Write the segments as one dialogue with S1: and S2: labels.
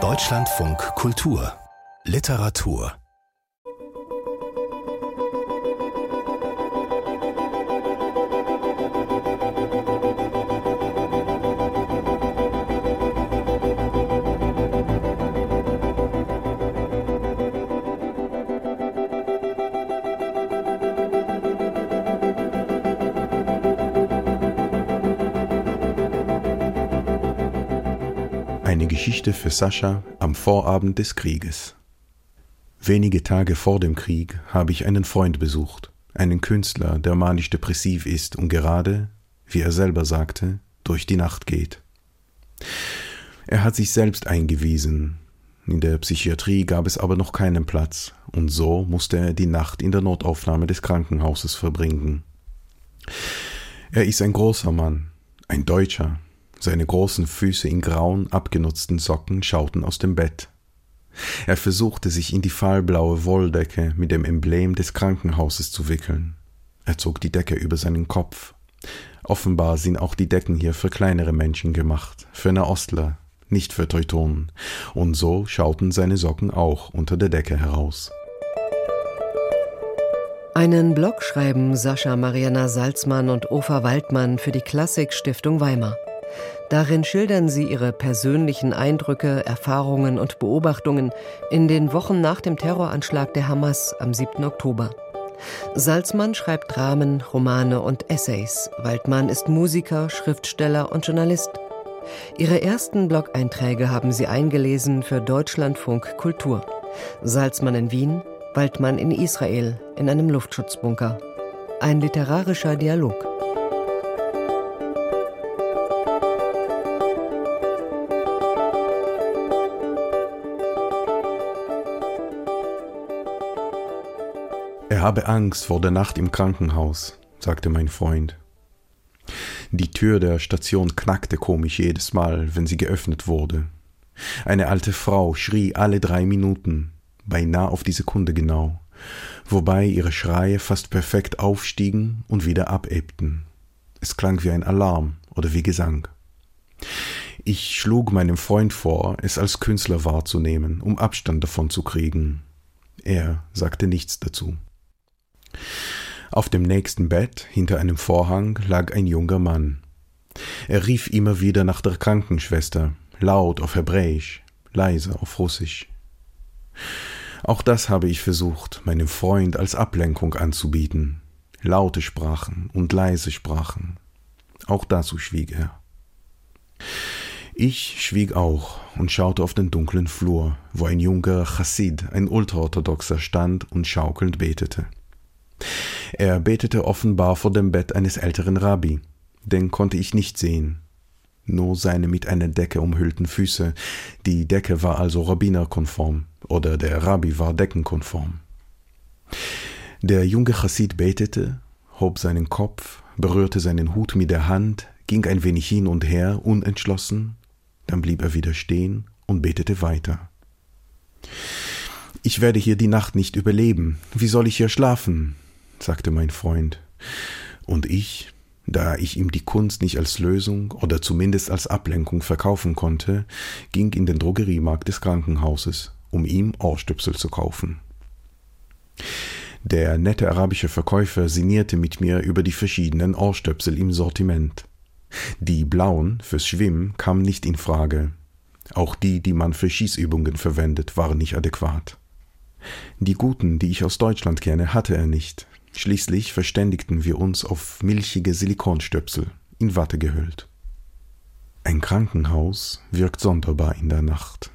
S1: Deutschlandfunk Kultur. Literatur
S2: Geschichte für Sascha am Vorabend des Krieges. Wenige Tage vor dem Krieg habe ich einen Freund besucht, einen Künstler, der manisch-depressiv ist und gerade, wie er selber sagte, durch die Nacht geht. Er hat sich selbst eingewiesen. In der Psychiatrie gab es aber noch keinen Platz, und so musste er die Nacht in der Notaufnahme des Krankenhauses verbringen. Er ist ein großer Mann, ein Deutscher, seine großen Füße in grauen, abgenutzten Socken schauten aus dem Bett. Er versuchte sich in die fahlblaue Wolldecke mit dem Emblem des Krankenhauses zu wickeln. Er zog die Decke über seinen Kopf. Offenbar sind auch die Decken hier für kleinere Menschen gemacht, für Nahostler, nicht für Teutonen, und so schauten seine Socken auch unter der Decke heraus.
S3: Einen Blog schreiben Sascha Mariana Salzmann und Ofa Waldmann für die Klassik Stiftung Weimar. Darin schildern sie ihre persönlichen Eindrücke, Erfahrungen und Beobachtungen in den Wochen nach dem Terroranschlag der Hamas am 7. Oktober. Salzmann schreibt Dramen, Romane und Essays. Waldmann ist Musiker, Schriftsteller und Journalist. Ihre ersten Blog-Einträge haben sie eingelesen für Deutschlandfunk Kultur. Salzmann in Wien, Waldmann in Israel, in einem Luftschutzbunker. Ein literarischer Dialog.
S2: Habe Angst vor der Nacht im Krankenhaus, sagte mein Freund. Die Tür der Station knackte komisch jedes Mal, wenn sie geöffnet wurde. Eine alte Frau schrie alle drei Minuten, beinahe auf die Sekunde genau, wobei ihre Schreie fast perfekt aufstiegen und wieder abebbten. Es klang wie ein Alarm oder wie Gesang. Ich schlug meinem Freund vor, es als Künstler wahrzunehmen, um Abstand davon zu kriegen. Er sagte nichts dazu. Auf dem nächsten Bett, hinter einem Vorhang, lag ein junger Mann. Er rief immer wieder nach der Krankenschwester, laut auf Hebräisch, leise auf Russisch. Auch das habe ich versucht, meinem Freund als Ablenkung anzubieten. Laute Sprachen und leise Sprachen. Auch dazu schwieg er. Ich schwieg auch und schaute auf den dunklen Flur, wo ein junger Chassid, ein Ultraorthodoxer, stand und schaukelnd betete. Er betete offenbar vor dem Bett eines älteren Rabbi, den konnte ich nicht sehen, nur seine mit einer Decke umhüllten Füße, die Decke war also rabbinerkonform, oder der Rabbi war deckenkonform. Der junge Chassid betete, hob seinen Kopf, berührte seinen Hut mit der Hand, ging ein wenig hin und her, unentschlossen, dann blieb er wieder stehen und betete weiter. Ich werde hier die Nacht nicht überleben. Wie soll ich hier schlafen? Sagte mein Freund. Und ich, da ich ihm die Kunst nicht als Lösung oder zumindest als Ablenkung verkaufen konnte, ging in den Drogeriemarkt des Krankenhauses, um ihm Ohrstöpsel zu kaufen. Der nette arabische Verkäufer sinnierte mit mir über die verschiedenen Ohrstöpsel im Sortiment. Die blauen fürs Schwimmen kamen nicht in Frage. Auch die, die man für Schießübungen verwendet, waren nicht adäquat. Die guten, die ich aus Deutschland kenne, hatte er nicht, Schließlich verständigten wir uns auf milchige Silikonstöpsel, in Watte gehüllt. Ein Krankenhaus wirkt sonderbar in der Nacht.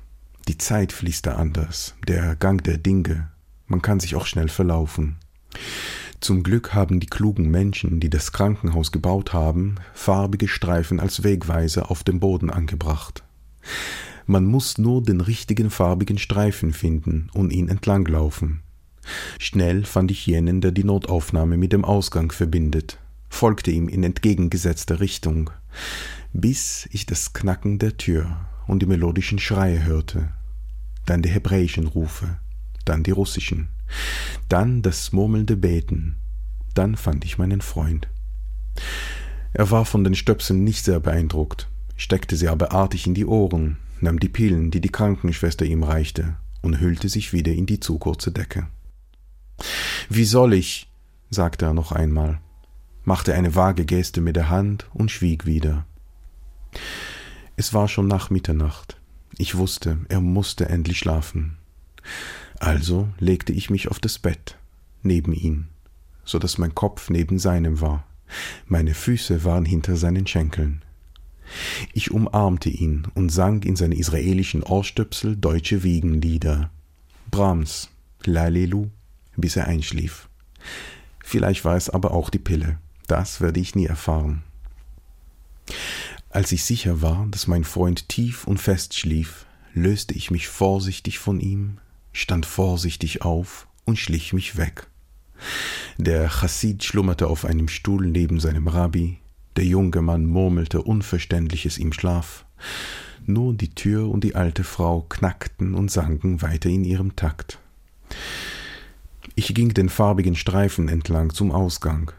S2: Die Zeit fließt da anders, der Gang der Dinge, man kann sich auch schnell verlaufen. Zum Glück haben die klugen Menschen, die das Krankenhaus gebaut haben, farbige Streifen als Wegweiser auf dem Boden angebracht. Man muss nur den richtigen farbigen Streifen finden und ihn entlanglaufen. Schnell fand ich jenen, der die Notaufnahme mit dem Ausgang verbindet, folgte ihm in entgegengesetzter Richtung, bis ich das Knacken der Tür und die melodischen Schreie hörte, dann die hebräischen Rufe, dann die russischen, dann das murmelnde Beten, dann fand ich meinen Freund. Er war von den Stöpseln nicht sehr beeindruckt, steckte sie aber artig in die Ohren, nahm die Pillen, die die Krankenschwester ihm reichte, und hüllte sich wieder in die zu kurze Decke. Wie soll ich? sagte er noch einmal, machte eine vage Geste mit der Hand und schwieg wieder. Es war schon nach Mitternacht. Ich wusste, er musste endlich schlafen. Also legte ich mich auf das Bett, neben ihn, so dass mein Kopf neben seinem war. Meine Füße waren hinter seinen Schenkeln. Ich umarmte ihn und sang in seine israelischen Ohrstöpsel deutsche Wiegenlieder. Brahms, Lalelu, bis er einschlief. Vielleicht war es aber auch die Pille. Das werde ich nie erfahren. Als ich sicher war, dass mein Freund tief und fest schlief, löste ich mich vorsichtig von ihm, stand vorsichtig auf und schlich mich weg. Der Chassid schlummerte auf einem Stuhl neben seinem Rabbi, der junge Mann murmelte Unverständliches im Schlaf. Nur die Tür und die alte Frau knackten und sanken weiter in ihrem Takt. Ich ging den farbigen Streifen entlang zum Ausgang,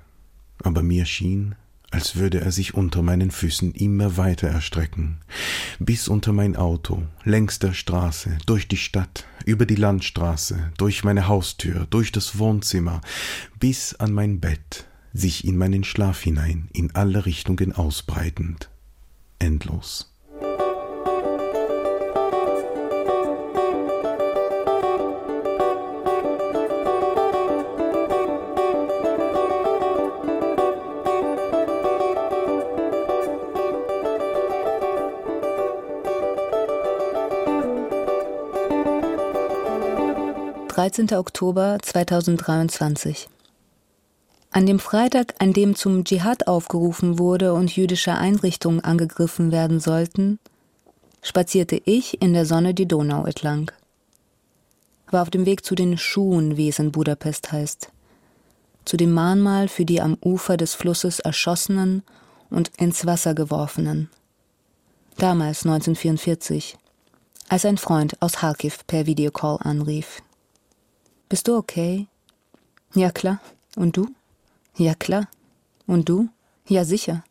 S2: aber mir schien, als würde er sich unter meinen Füßen immer weiter erstrecken, bis unter mein Auto, längs der Straße, durch die Stadt, über die Landstraße, durch meine Haustür, durch das Wohnzimmer, bis an mein Bett, sich in meinen Schlaf hinein in alle Richtungen ausbreitend, endlos.
S4: 13. Oktober 2023. An dem Freitag, an dem zum Dschihad aufgerufen wurde und jüdische Einrichtungen angegriffen werden sollten, spazierte ich in der Sonne die Donau entlang. War auf dem Weg zu den Schuhen, wie es in Budapest heißt, zu dem Mahnmal für die am Ufer des Flusses erschossenen und ins Wasser geworfenen. Damals 1944, als ein Freund aus Kharkiv per Videocall anrief. Bist du okay? Ja klar. Und du? Ja klar. Und du? Ja sicher.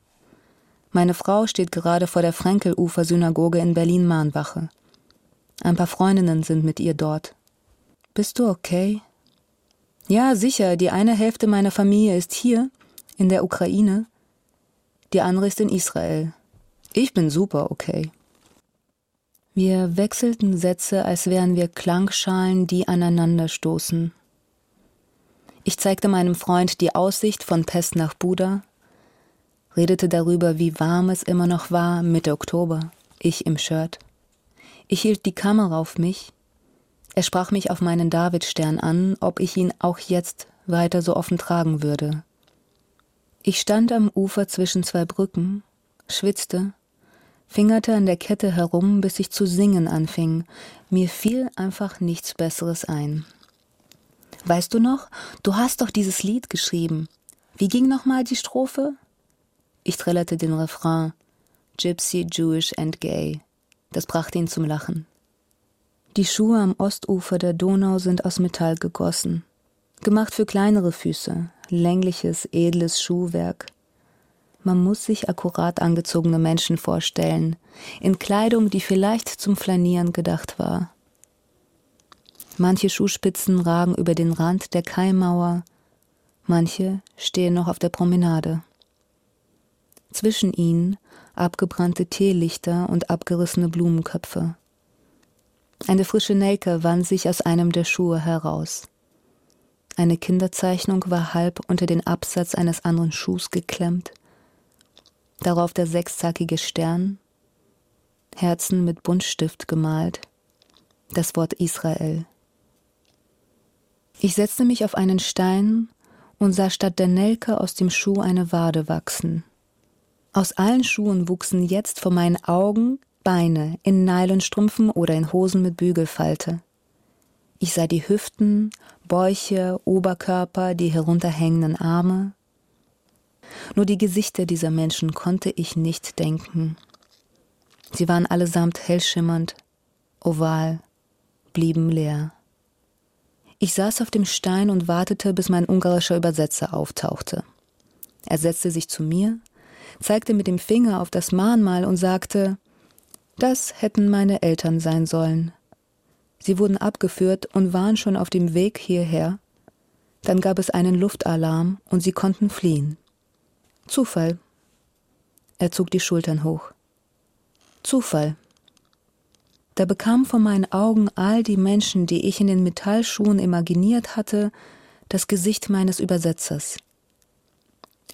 S4: Meine Frau steht gerade vor der Frenkelufer-Synagoge in Berlin-Mahnwache. Ein paar Freundinnen sind mit ihr dort. Bist du okay? Ja, sicher. Die eine Hälfte meiner Familie ist hier, in der Ukraine. Die andere ist in Israel. Ich bin super okay. Wir wechselten Sätze, als wären wir Klangschalen, die aneinanderstoßen. Ich zeigte meinem Freund die Aussicht von Pest nach Buda, redete darüber, wie warm es immer noch war, Mitte Oktober, ich im Shirt. Ich hielt die Kamera auf mich. Er sprach mich auf meinen Davidstern an, ob ich ihn auch jetzt weiter so offen tragen würde. Ich stand am Ufer zwischen zwei Brücken, schwitzte fingerte an der Kette herum, bis ich zu singen anfing. Mir fiel einfach nichts Besseres ein. Weißt du noch, du hast doch dieses Lied geschrieben. Wie ging nochmal die Strophe? Ich trällerte den Refrain. Gypsy, Jewish and Gay. Das brachte ihn zum Lachen. Die Schuhe am Ostufer der Donau sind aus Metall gegossen. Gemacht für kleinere Füße, längliches, edles Schuhwerk. Man muss sich akkurat angezogene Menschen vorstellen, in Kleidung, die vielleicht zum Flanieren gedacht war. Manche Schuhspitzen ragen über den Rand der Kaimauer, manche stehen noch auf der Promenade. Zwischen ihnen abgebrannte Teelichter und abgerissene Blumenköpfe. Eine frische Nelke wand sich aus einem der Schuhe heraus. Eine Kinderzeichnung war halb unter den Absatz eines anderen Schuhs geklemmt darauf der sechszackige Stern, Herzen mit Buntstift gemalt, das Wort Israel. Ich setzte mich auf einen Stein und sah statt der Nelke aus dem Schuh eine Wade wachsen. Aus allen Schuhen wuchsen jetzt vor meinen Augen Beine in Nylonstrümpfen oder in Hosen mit Bügelfalte. Ich sah die Hüften, Bäuche, Oberkörper, die herunterhängenden Arme, nur die Gesichter dieser Menschen konnte ich nicht denken. Sie waren allesamt hellschimmernd, oval, blieben leer. Ich saß auf dem Stein und wartete, bis mein ungarischer Übersetzer auftauchte. Er setzte sich zu mir, zeigte mit dem Finger auf das Mahnmal und sagte, das hätten meine Eltern sein sollen. Sie wurden abgeführt und waren schon auf dem Weg hierher. Dann gab es einen Luftalarm und sie konnten fliehen. Zufall. Er zog die Schultern hoch. Zufall. Da bekamen vor meinen Augen all die Menschen, die ich in den Metallschuhen imaginiert hatte, das Gesicht meines Übersetzers.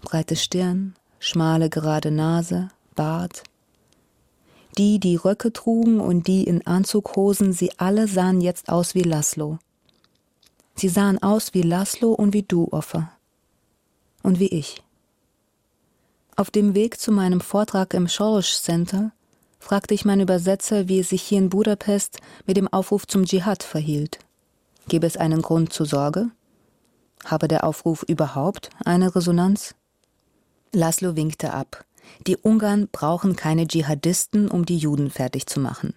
S4: Breite Stirn, schmale gerade Nase, Bart. Die, die Röcke trugen und die in Anzughosen, sie alle sahen jetzt aus wie Laszlo. Sie sahen aus wie Laszlo und wie du, Offer. Und wie ich. Auf dem Weg zu meinem Vortrag im Schorsch Center fragte ich meinen Übersetzer, wie es sich hier in Budapest mit dem Aufruf zum Dschihad verhielt. Gäbe es einen Grund zur Sorge? Habe der Aufruf überhaupt eine Resonanz? Laszlo winkte ab. Die Ungarn brauchen keine Dschihadisten, um die Juden fertig zu machen.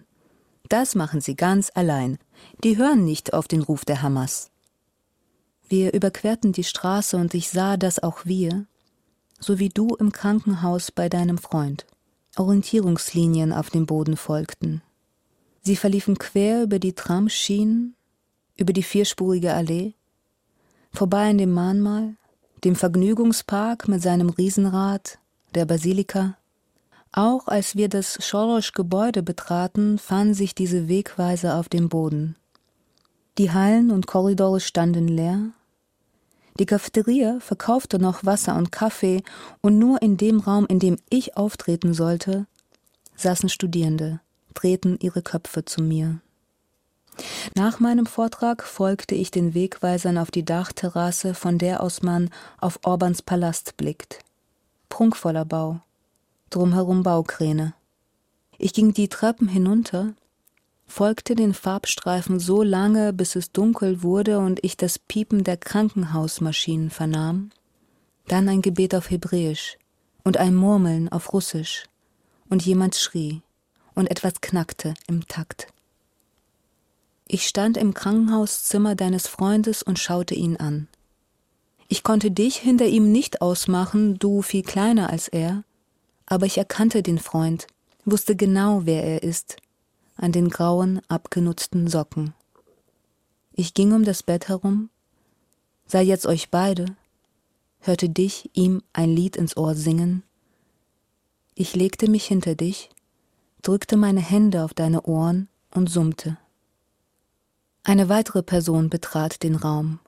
S4: Das machen sie ganz allein. Die hören nicht auf den Ruf der Hamas. Wir überquerten die Straße und ich sah, dass auch wir, so wie du im Krankenhaus bei deinem Freund. Orientierungslinien auf dem Boden folgten. Sie verliefen quer über die Tramschienen, über die vierspurige Allee, vorbei an dem Mahnmal, dem Vergnügungspark mit seinem Riesenrad, der Basilika. Auch als wir das Schorosch-Gebäude betraten, fanden sich diese Wegweiser auf dem Boden. Die Hallen und Korridore standen leer, die Cafeteria verkaufte noch Wasser und Kaffee, und nur in dem Raum, in dem ich auftreten sollte, saßen Studierende, drehten ihre Köpfe zu mir. Nach meinem Vortrag folgte ich den Wegweisern auf die Dachterrasse, von der aus man auf Orbans Palast blickt. Prunkvoller Bau, drumherum Baukräne. Ich ging die Treppen hinunter, folgte den Farbstreifen so lange, bis es dunkel wurde und ich das Piepen der Krankenhausmaschinen vernahm, dann ein Gebet auf Hebräisch und ein Murmeln auf Russisch, und jemand schrie, und etwas knackte im Takt. Ich stand im Krankenhauszimmer deines Freundes und schaute ihn an. Ich konnte dich hinter ihm nicht ausmachen, du viel kleiner als er, aber ich erkannte den Freund, wusste genau, wer er ist, an den grauen, abgenutzten Socken. Ich ging um das Bett herum, sah jetzt euch beide, hörte dich ihm ein Lied ins Ohr singen. Ich legte mich hinter dich, drückte meine Hände auf deine Ohren und summte. Eine weitere Person betrat den Raum.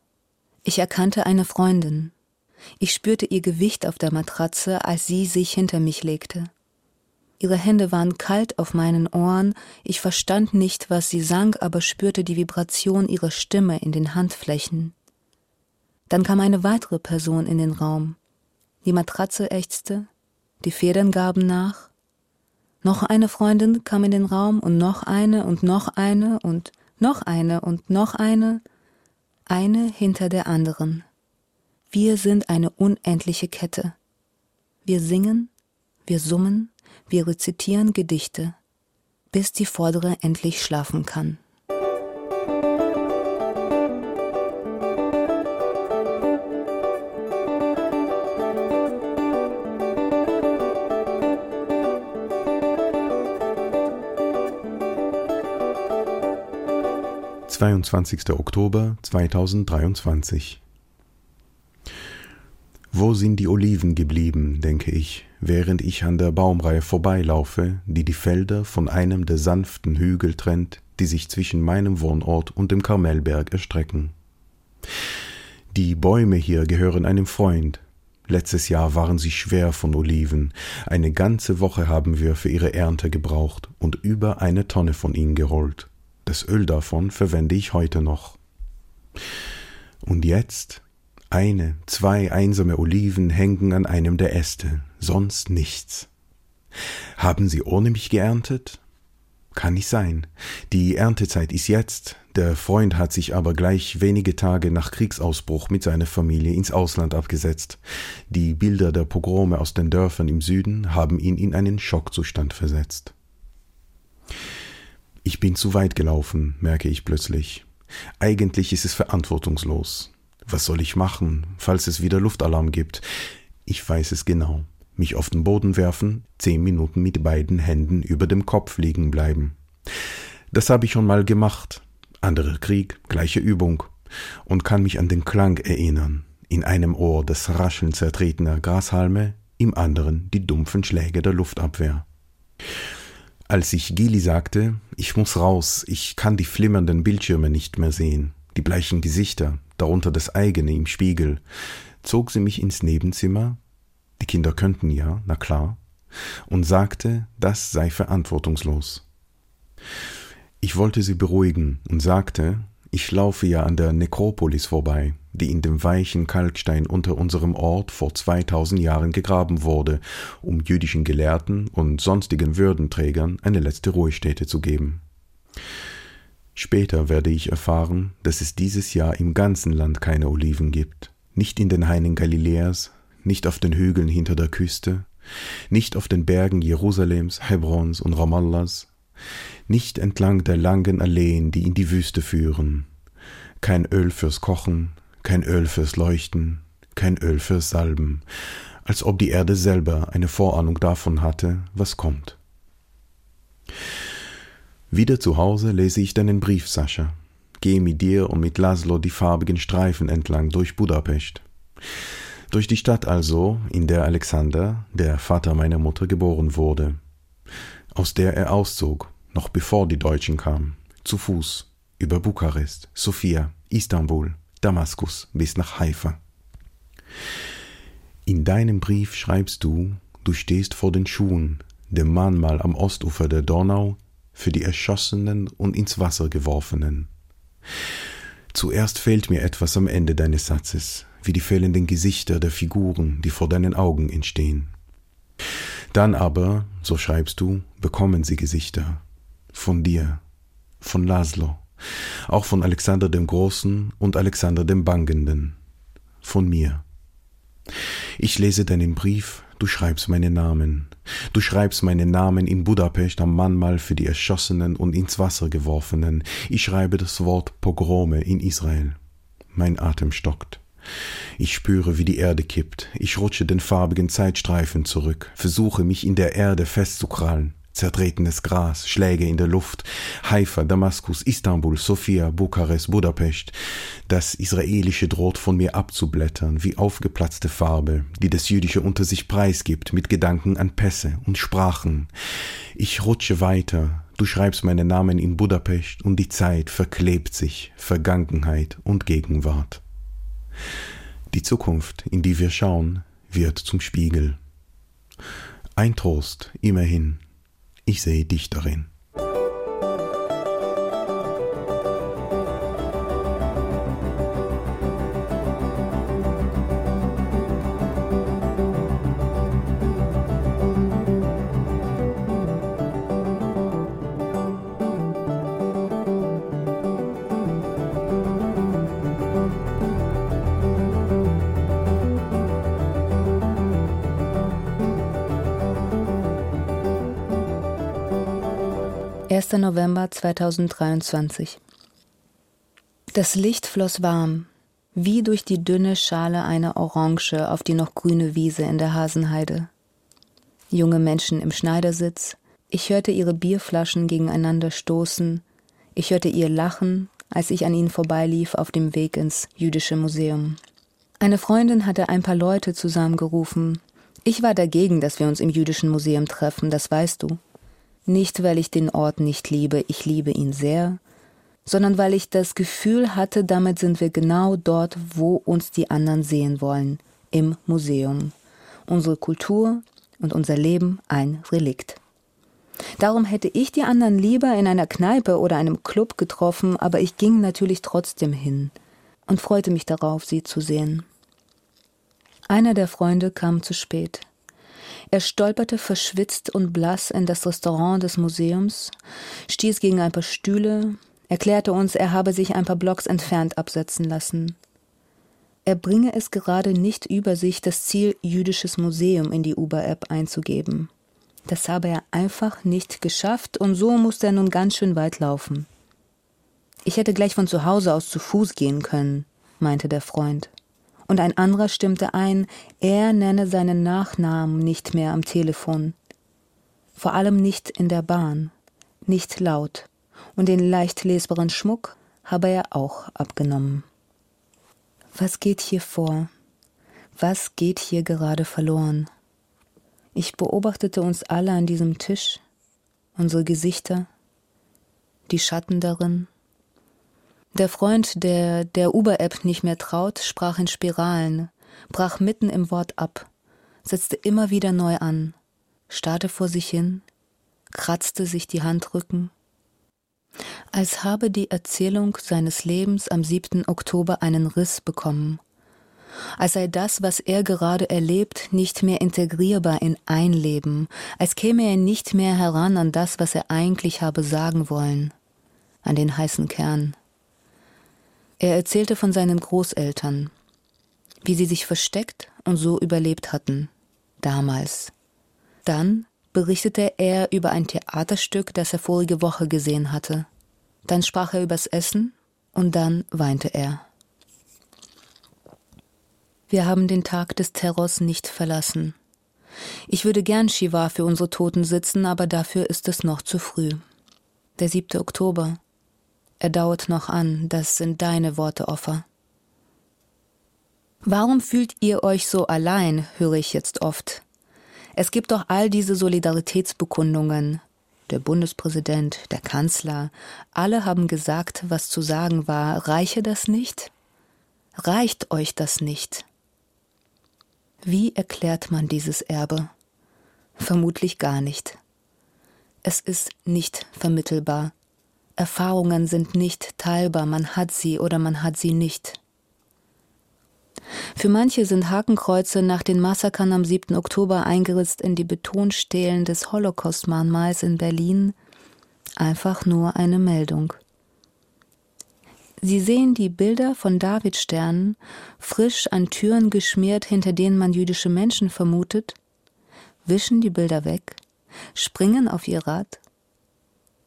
S4: Ich erkannte eine Freundin. Ich spürte ihr Gewicht auf der Matratze, als sie sich hinter mich legte. Ihre Hände waren kalt auf meinen Ohren, ich verstand nicht, was sie sang, aber spürte die Vibration ihrer Stimme in den Handflächen. Dann kam eine weitere Person in den Raum. Die Matratze ächzte, die Federn gaben nach. Noch eine Freundin kam in den Raum und noch eine und noch eine und noch eine und noch eine, eine hinter der anderen. Wir sind eine unendliche Kette. Wir singen, wir summen, wir rezitieren Gedichte, bis die Vordere endlich schlafen kann.
S2: Zweiundzwanzigster Oktober 2023 Wo sind die Oliven geblieben, denke ich, während ich an der Baumreihe vorbeilaufe, die die Felder von einem der sanften Hügel trennt, die sich zwischen meinem Wohnort und dem Karmelberg erstrecken. Die Bäume hier gehören einem Freund. Letztes Jahr waren sie schwer von Oliven. Eine ganze Woche haben wir für ihre Ernte gebraucht und über eine Tonne von ihnen gerollt. Das Öl davon verwende ich heute noch. Und jetzt eine, zwei einsame Oliven hängen an einem der Äste, sonst nichts. Haben Sie ohne mich geerntet? Kann nicht sein. Die Erntezeit ist jetzt. Der Freund hat sich aber gleich wenige Tage nach Kriegsausbruch mit seiner Familie ins Ausland abgesetzt. Die Bilder der Pogrome aus den Dörfern im Süden haben ihn in einen Schockzustand versetzt. Ich bin zu weit gelaufen, merke ich plötzlich. Eigentlich ist es verantwortungslos. Was soll ich machen, falls es wieder Luftalarm gibt? Ich weiß es genau. mich auf den Boden werfen, zehn Minuten mit beiden Händen über dem Kopf liegen bleiben. Das habe ich schon mal gemacht. Anderer Krieg, gleiche Übung. Und kann mich an den Klang erinnern. In einem Ohr das Rascheln zertretener Grashalme, im anderen die dumpfen Schläge der Luftabwehr. Als ich Gili sagte, ich muss raus, ich kann die flimmernden Bildschirme nicht mehr sehen, die bleichen Gesichter, darunter das eigene im Spiegel, zog sie mich ins Nebenzimmer, die Kinder könnten ja, na klar, und sagte, das sei verantwortungslos. Ich wollte sie beruhigen und sagte, ich laufe ja an der Nekropolis vorbei, die in dem weichen Kalkstein unter unserem Ort vor 2000 Jahren gegraben wurde, um jüdischen Gelehrten und sonstigen Würdenträgern eine letzte Ruhestätte zu geben. Später werde ich erfahren, dass es dieses Jahr im ganzen Land keine Oliven gibt, nicht in den Hainen Galiläas, nicht auf den Hügeln hinter der Küste, nicht auf den Bergen Jerusalems, Hebrons und Ramallahs, nicht entlang der langen Alleen, die in die Wüste führen. Kein Öl fürs Kochen, kein Öl fürs Leuchten, kein Öl fürs Salben, als ob die Erde selber eine Vorahnung davon hatte, was kommt. Wieder zu Hause lese ich deinen Brief, Sascha. Gehe mit dir und mit Laszlo die farbigen Streifen entlang durch Budapest. Durch die Stadt also, in der Alexander, der Vater meiner Mutter, geboren wurde, aus der er auszog, noch bevor die Deutschen kamen, zu Fuß, über Bukarest, Sofia, Istanbul, Damaskus bis nach Haifa. In deinem Brief schreibst du, du stehst vor den Schuhen, dem Mahnmal am Ostufer der Donau, für die Erschossenen und ins Wasser geworfenen. Zuerst fehlt mir etwas am Ende deines Satzes, wie die fehlenden Gesichter der Figuren, die vor deinen Augen entstehen. Dann aber, so schreibst du, bekommen sie Gesichter. Von dir, von Laszlo, auch von Alexander dem Großen und Alexander dem Bangenden, von mir. Ich lese deinen Brief, du schreibst meinen Namen. Du schreibst meinen Namen in Budapest am Mahnmal für die Erschossenen und ins Wasser geworfenen. Ich schreibe das Wort Pogrome in Israel. Mein Atem stockt. Ich spüre, wie die Erde kippt. Ich rutsche den farbigen Zeitstreifen zurück, versuche mich in der Erde festzukrallen. Zertretenes Gras, Schläge in der Luft, Haifa, Damaskus, Istanbul, Sofia, Bukarest, Budapest. Das Israelische droht von mir abzublättern, wie aufgeplatzte Farbe, die das Jüdische unter sich preisgibt, mit Gedanken an Pässe und Sprachen. Ich rutsche weiter, du schreibst meinen Namen in Budapest und die Zeit verklebt sich, Vergangenheit und Gegenwart. Die Zukunft, in die wir schauen, wird zum Spiegel. Ein Trost, immerhin, ich sehe dich darin.
S4: 2023. Das Licht floss warm, wie durch die dünne Schale einer Orange auf die noch grüne Wiese in der Hasenheide. Junge Menschen im Schneidersitz, ich hörte ihre Bierflaschen gegeneinander stoßen, ich hörte ihr Lachen, als ich an ihnen vorbeilief auf dem Weg ins jüdische Museum. Eine Freundin hatte ein paar Leute zusammengerufen. Ich war dagegen, dass wir uns im jüdischen Museum treffen, das weißt du. Nicht, weil ich den Ort nicht liebe, ich liebe ihn sehr, sondern weil ich das Gefühl hatte, damit sind wir genau dort, wo uns die anderen sehen wollen, im Museum. Unsere Kultur und unser Leben ein Relikt. Darum hätte ich die anderen lieber in einer Kneipe oder einem Club getroffen, aber ich ging natürlich trotzdem hin und freute mich darauf, sie zu sehen. Einer der Freunde kam zu spät. Er stolperte verschwitzt und blass in das Restaurant des Museums, stieß gegen ein paar Stühle, erklärte uns, er habe sich ein paar Blocks entfernt absetzen lassen. Er bringe es gerade nicht über sich, das Ziel Jüdisches Museum in die Uber-App einzugeben. Das habe er einfach nicht geschafft und so musste er nun ganz schön weit laufen. Ich hätte gleich von zu Hause aus zu Fuß gehen können, meinte der Freund. Und ein anderer stimmte ein, er nenne seinen Nachnamen nicht mehr am Telefon. Vor allem nicht in der Bahn, nicht laut. Und den leicht lesbaren Schmuck habe er auch abgenommen. Was geht hier vor? Was geht hier gerade verloren? Ich beobachtete uns alle an diesem Tisch, unsere Gesichter, die Schatten darin. Der Freund, der der Uber-App nicht mehr traut, sprach in Spiralen, brach mitten im Wort ab, setzte immer wieder neu an, starrte vor sich hin, kratzte sich die Handrücken, als habe die Erzählung seines Lebens am 7. Oktober einen Riss bekommen, als sei das, was er gerade erlebt, nicht mehr integrierbar in ein Leben, als käme er nicht mehr heran an das, was er eigentlich habe sagen wollen, an den heißen Kern. Er erzählte von seinen Großeltern, wie sie sich versteckt und so überlebt hatten, damals. Dann berichtete er über ein Theaterstück, das er vorige Woche gesehen hatte. Dann sprach er übers Essen und dann weinte er. Wir haben den Tag des Terrors nicht verlassen. Ich würde gern Shiva für unsere Toten sitzen, aber dafür ist es noch zu früh. Der 7. Oktober. Er dauert noch an, das sind deine Worte, Offer. Warum fühlt ihr euch so allein, höre ich jetzt oft. Es gibt doch all diese Solidaritätsbekundungen. Der Bundespräsident, der Kanzler, alle haben gesagt, was zu sagen war. Reiche das nicht? Reicht euch das nicht? Wie erklärt man dieses Erbe? Vermutlich gar nicht. Es ist nicht vermittelbar. Erfahrungen sind nicht teilbar, man hat sie oder man hat sie nicht. Für manche sind Hakenkreuze nach den Massakern am 7. Oktober eingeritzt in die Betonstelen des Holocaust-Mahnmals in Berlin einfach nur eine Meldung. Sie sehen die Bilder von Davidsternen, frisch an Türen geschmiert, hinter denen man jüdische Menschen vermutet, wischen die Bilder weg, springen auf ihr Rad,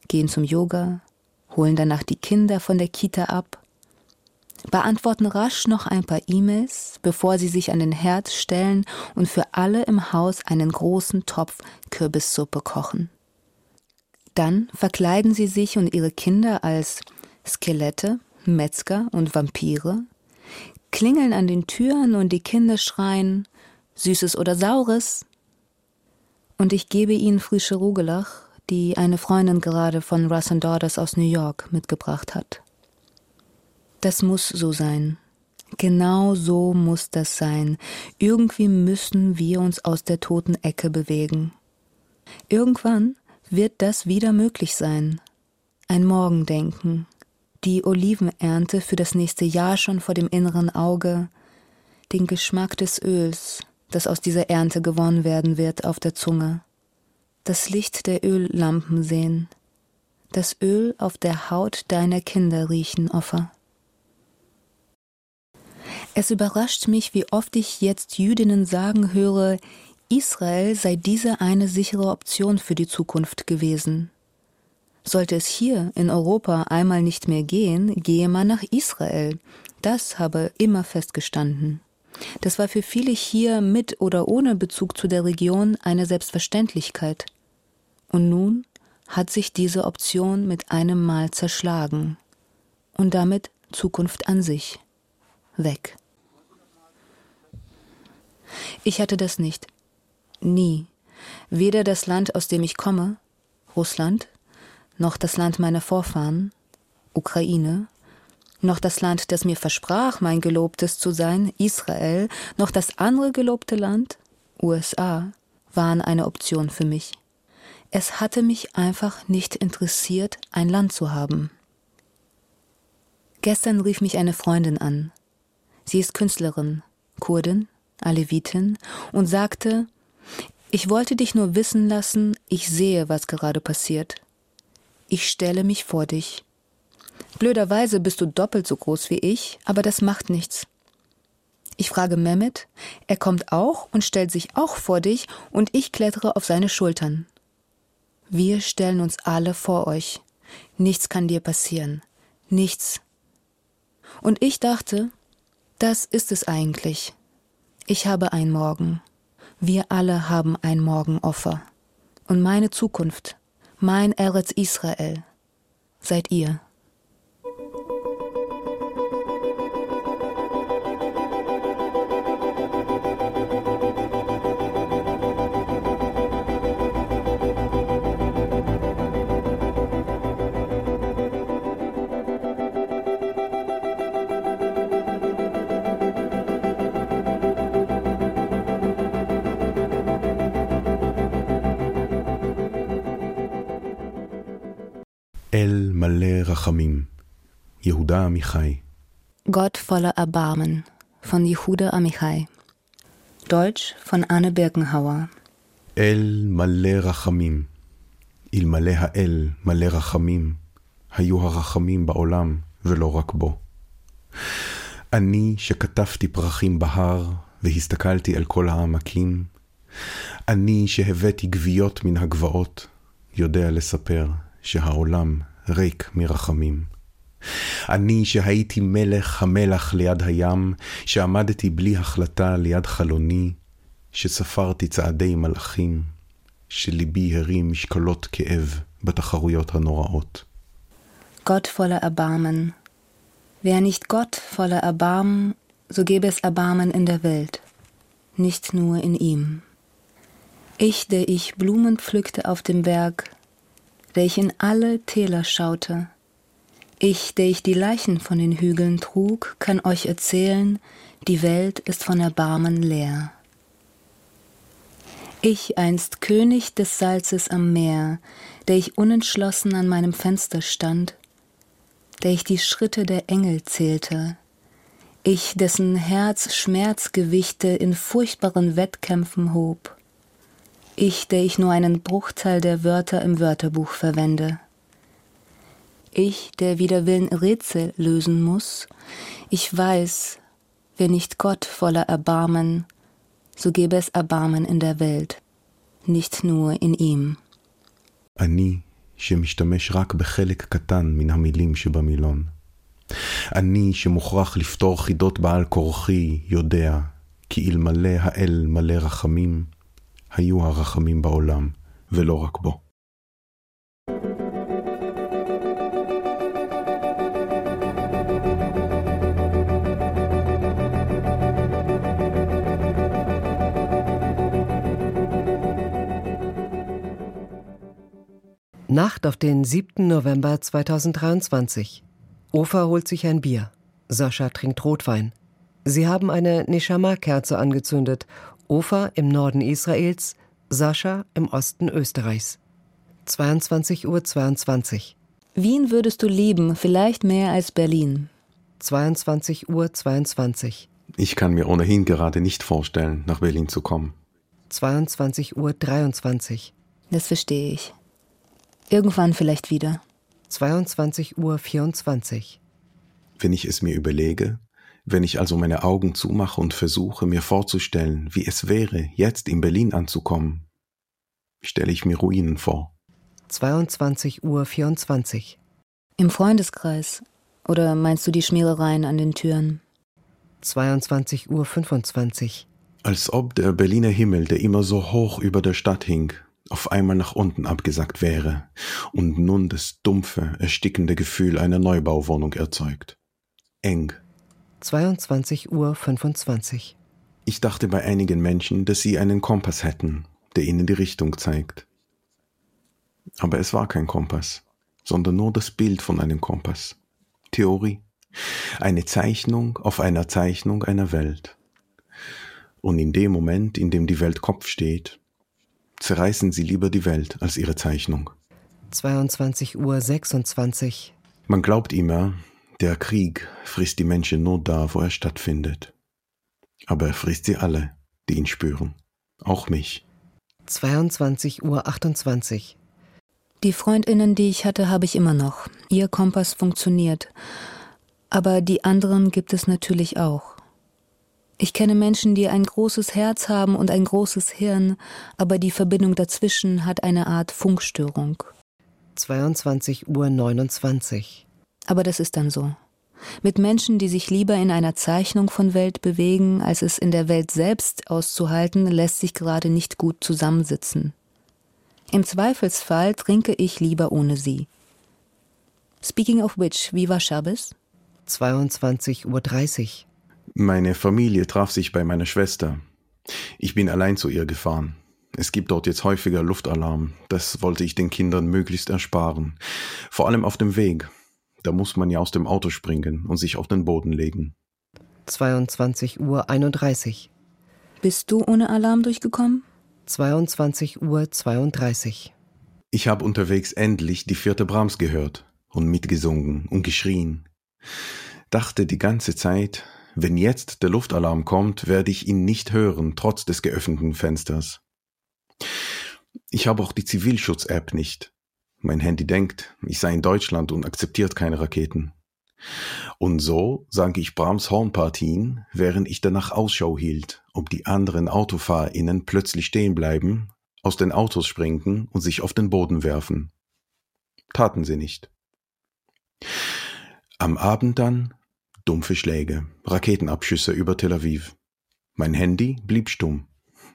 S4: gehen zum Yoga, holen danach die Kinder von der Kita ab, beantworten rasch noch ein paar E-Mails, bevor sie sich an den Herd stellen und für alle im Haus einen großen Topf Kürbissuppe kochen. Dann verkleiden sie sich und ihre Kinder als Skelette, Metzger und Vampire, klingeln an den Türen und die Kinder schreien Süßes oder Saures. Und ich gebe ihnen frische Rugelach, die eine Freundin gerade von Russ Daughters aus New York mitgebracht hat. Das muss so sein. Genau so muss das sein. Irgendwie müssen wir uns aus der toten Ecke bewegen. Irgendwann wird das wieder möglich sein. Ein Morgendenken, die Olivenernte für das nächste Jahr schon vor dem inneren Auge, den Geschmack des Öls, das aus dieser Ernte gewonnen werden wird, auf der Zunge, das Licht der Öllampen sehen, das Öl auf der Haut deiner Kinder riechen, Offer. Es überrascht mich, wie oft ich jetzt Jüdinnen sagen höre, Israel sei diese eine sichere Option für die Zukunft gewesen. Sollte es hier in Europa einmal nicht mehr gehen, gehe man nach Israel. Das habe immer festgestanden. Das war für viele hier mit oder ohne Bezug zu der Region eine Selbstverständlichkeit. Und nun hat sich diese Option mit einem Mal zerschlagen. Und damit Zukunft an sich. Weg. Ich hatte das nicht. Nie. Weder das Land, aus dem ich komme, Russland, noch das Land meiner Vorfahren, Ukraine, noch das Land, das mir versprach, mein Gelobtes zu sein, Israel, noch das andere gelobte Land, USA, waren eine Option für mich. Es hatte mich einfach nicht interessiert, ein Land zu haben. Gestern rief mich eine Freundin an. Sie ist Künstlerin, Kurdin, Alevitin, und sagte, ich wollte dich nur wissen lassen, ich sehe, was gerade passiert. Ich stelle mich vor dich. Blöderweise bist du doppelt so groß wie ich, aber das macht nichts. Ich frage Mehmet, er kommt auch und stellt sich auch vor dich, und ich klettere auf seine Schultern. Wir stellen uns alle vor euch. Nichts kann dir passieren. Nichts. Und ich dachte, Das ist es eigentlich. Ich habe ein Morgen. Wir alle haben ein Morgenopfer. Und meine Zukunft, mein Eretz Israel, seid ihr.
S2: מלא רחמים, יהודה עמיחי.
S4: Gott voller Erbarmen von Jehuda Amichai. Deutsch von Anne Birkenhauer.
S2: אל מלא רחמים. אלמלא האל מלא רחמים, היו הרחמים בעולם ולא רק בו. אני שכתבתי פרחים בהר והסתכלתי אל כל העמקים, אני שהבאתי גוויות מן הגבעות, יודע לספר שהעולם ריק מרחמים. אני שהייתי מלך המלח ליד הים, שעמדתי בלי החלטה ליד חלוני, שספרתי צעדי מלאכים, שליבי הרים משקלות כאב בתחרויות הנוראות.
S4: Gott voller Erbarmen. Wäre nicht Gott voller Erbarmen, so gäbe es Erbarmen in der Welt, nicht nur in ihm. Ich, der ich Blumen pflückte auf dem Berg, der ich in alle Täler schaute, ich, der ich die Leichen von den Hügeln trug, kann euch erzählen, die Welt ist von Erbarmen leer. Ich einst König des Salzes am Meer, der ich unentschlossen an meinem Fenster stand, der ich die Schritte der Engel zählte, ich, dessen Herz Schmerzgewichte in furchtbaren Wettkämpfen hob, ich, der ich nur einen Bruchteil der Wörter im Wörterbuch verwende, ich, der wider Willen Rätsel lösen muss, ich weiß, wer nicht Gott voller Erbarmen, so gäbe es Erbarmen in der Welt, nicht nur in ihm.
S2: אני שמשתמש רק בחלק קטן מן המילים שבמילון. אני שמוכרח לפתור חידות בעל כורחי, יודע, כי אלמלא האל מלא רחמים, היו הרחמים בעולם, ולא רק בו.
S3: Nacht auf den 7. November 2023. Ofa holt sich ein Bier. Sascha trinkt Rotwein. Sie haben eine Neshama-Kerze angezündet. Ofa im Norden Israels, Sascha im Osten Österreichs. 22.22 Uhr. 22.
S4: Wien würdest du lieben, vielleicht mehr als Berlin.
S3: 22.22 Uhr. 22.
S2: Ich kann mir ohnehin gerade nicht vorstellen, nach Berlin zu kommen.
S3: 22.23 Uhr. 23.
S4: Das verstehe ich. Irgendwann vielleicht wieder.
S3: 22.24 Uhr. 24.
S2: Wenn ich es mir überlege, wenn ich also meine Augen zumache und versuche mir vorzustellen, wie es wäre, jetzt in Berlin anzukommen, stelle ich mir Ruinen vor.
S3: 22.24 Uhr. 24.
S4: Im Freundeskreis. Oder meinst du die Schmierereien an den Türen?
S3: 22.25 Uhr. 25.
S2: Als ob der Berliner Himmel, der immer so hoch über der Stadt hing, auf einmal nach unten abgesackt wäre und nun das dumpfe, erstickende Gefühl einer Neubauwohnung erzeugt. Eng.
S3: 22.25 Uhr. 25.
S2: Ich dachte bei einigen Menschen, dass sie einen Kompass hätten, der ihnen die Richtung zeigt. Aber es war kein Kompass, sondern nur das Bild von einem Kompass. Theorie. Eine Zeichnung auf einer Zeichnung einer Welt. Und in dem Moment, in dem die Welt Kopf steht, zerreißen sie lieber die Welt als ihre Zeichnung.
S3: 22.26 Uhr. 26.
S2: Man glaubt immer, der Krieg frisst die Menschen nur da, wo er stattfindet. Aber er frisst sie alle, die ihn spüren. Auch mich.
S3: 22.28 Uhr. 28.
S4: Die Freundinnen, die ich hatte, habe ich immer noch. Ihr Kompass funktioniert. Aber die anderen gibt es natürlich auch. Ich kenne Menschen, die ein großes Herz haben und ein großes Hirn, aber die Verbindung dazwischen hat eine Art Funkstörung.
S3: 22.29 Uhr. 29.
S4: Aber das ist dann so. mit Menschen, die sich lieber in einer Zeichnung von Welt bewegen, als es in der Welt selbst auszuhalten, lässt sich gerade nicht gut zusammensitzen. Im Zweifelsfall trinke ich lieber ohne sie. Speaking of which, wie war Schabes?
S3: 22.30 Uhr.
S2: Meine Familie traf sich bei meiner Schwester. Ich bin allein zu ihr gefahren. Es gibt dort jetzt häufiger Luftalarm. Das wollte ich den Kindern möglichst ersparen. Vor allem auf dem Weg. Da muss man ja aus dem Auto springen und sich auf den Boden legen.
S3: 22.31 Uhr.
S4: Bist du ohne Alarm durchgekommen?
S3: 22.32 Uhr.
S2: Ich habe unterwegs endlich die vierte Brahms gehört und mitgesungen und geschrien. Dachte die ganze Zeit, wenn jetzt der Luftalarm kommt, werde ich ihn nicht hören, trotz des geöffneten Fensters. Ich habe auch die Zivilschutz-App nicht. Mein Handy denkt, ich sei in Deutschland und akzeptiert keine Raketen. Und so sang ich Brahms Hornpartien, während ich danach Ausschau hielt, ob die anderen AutofahrerInnen plötzlich stehen bleiben, aus den Autos springen und sich auf den Boden werfen. Taten sie nicht. Am Abend dann dumpfe Schläge, Raketenabschüsse über Tel Aviv. Mein Handy blieb stumm.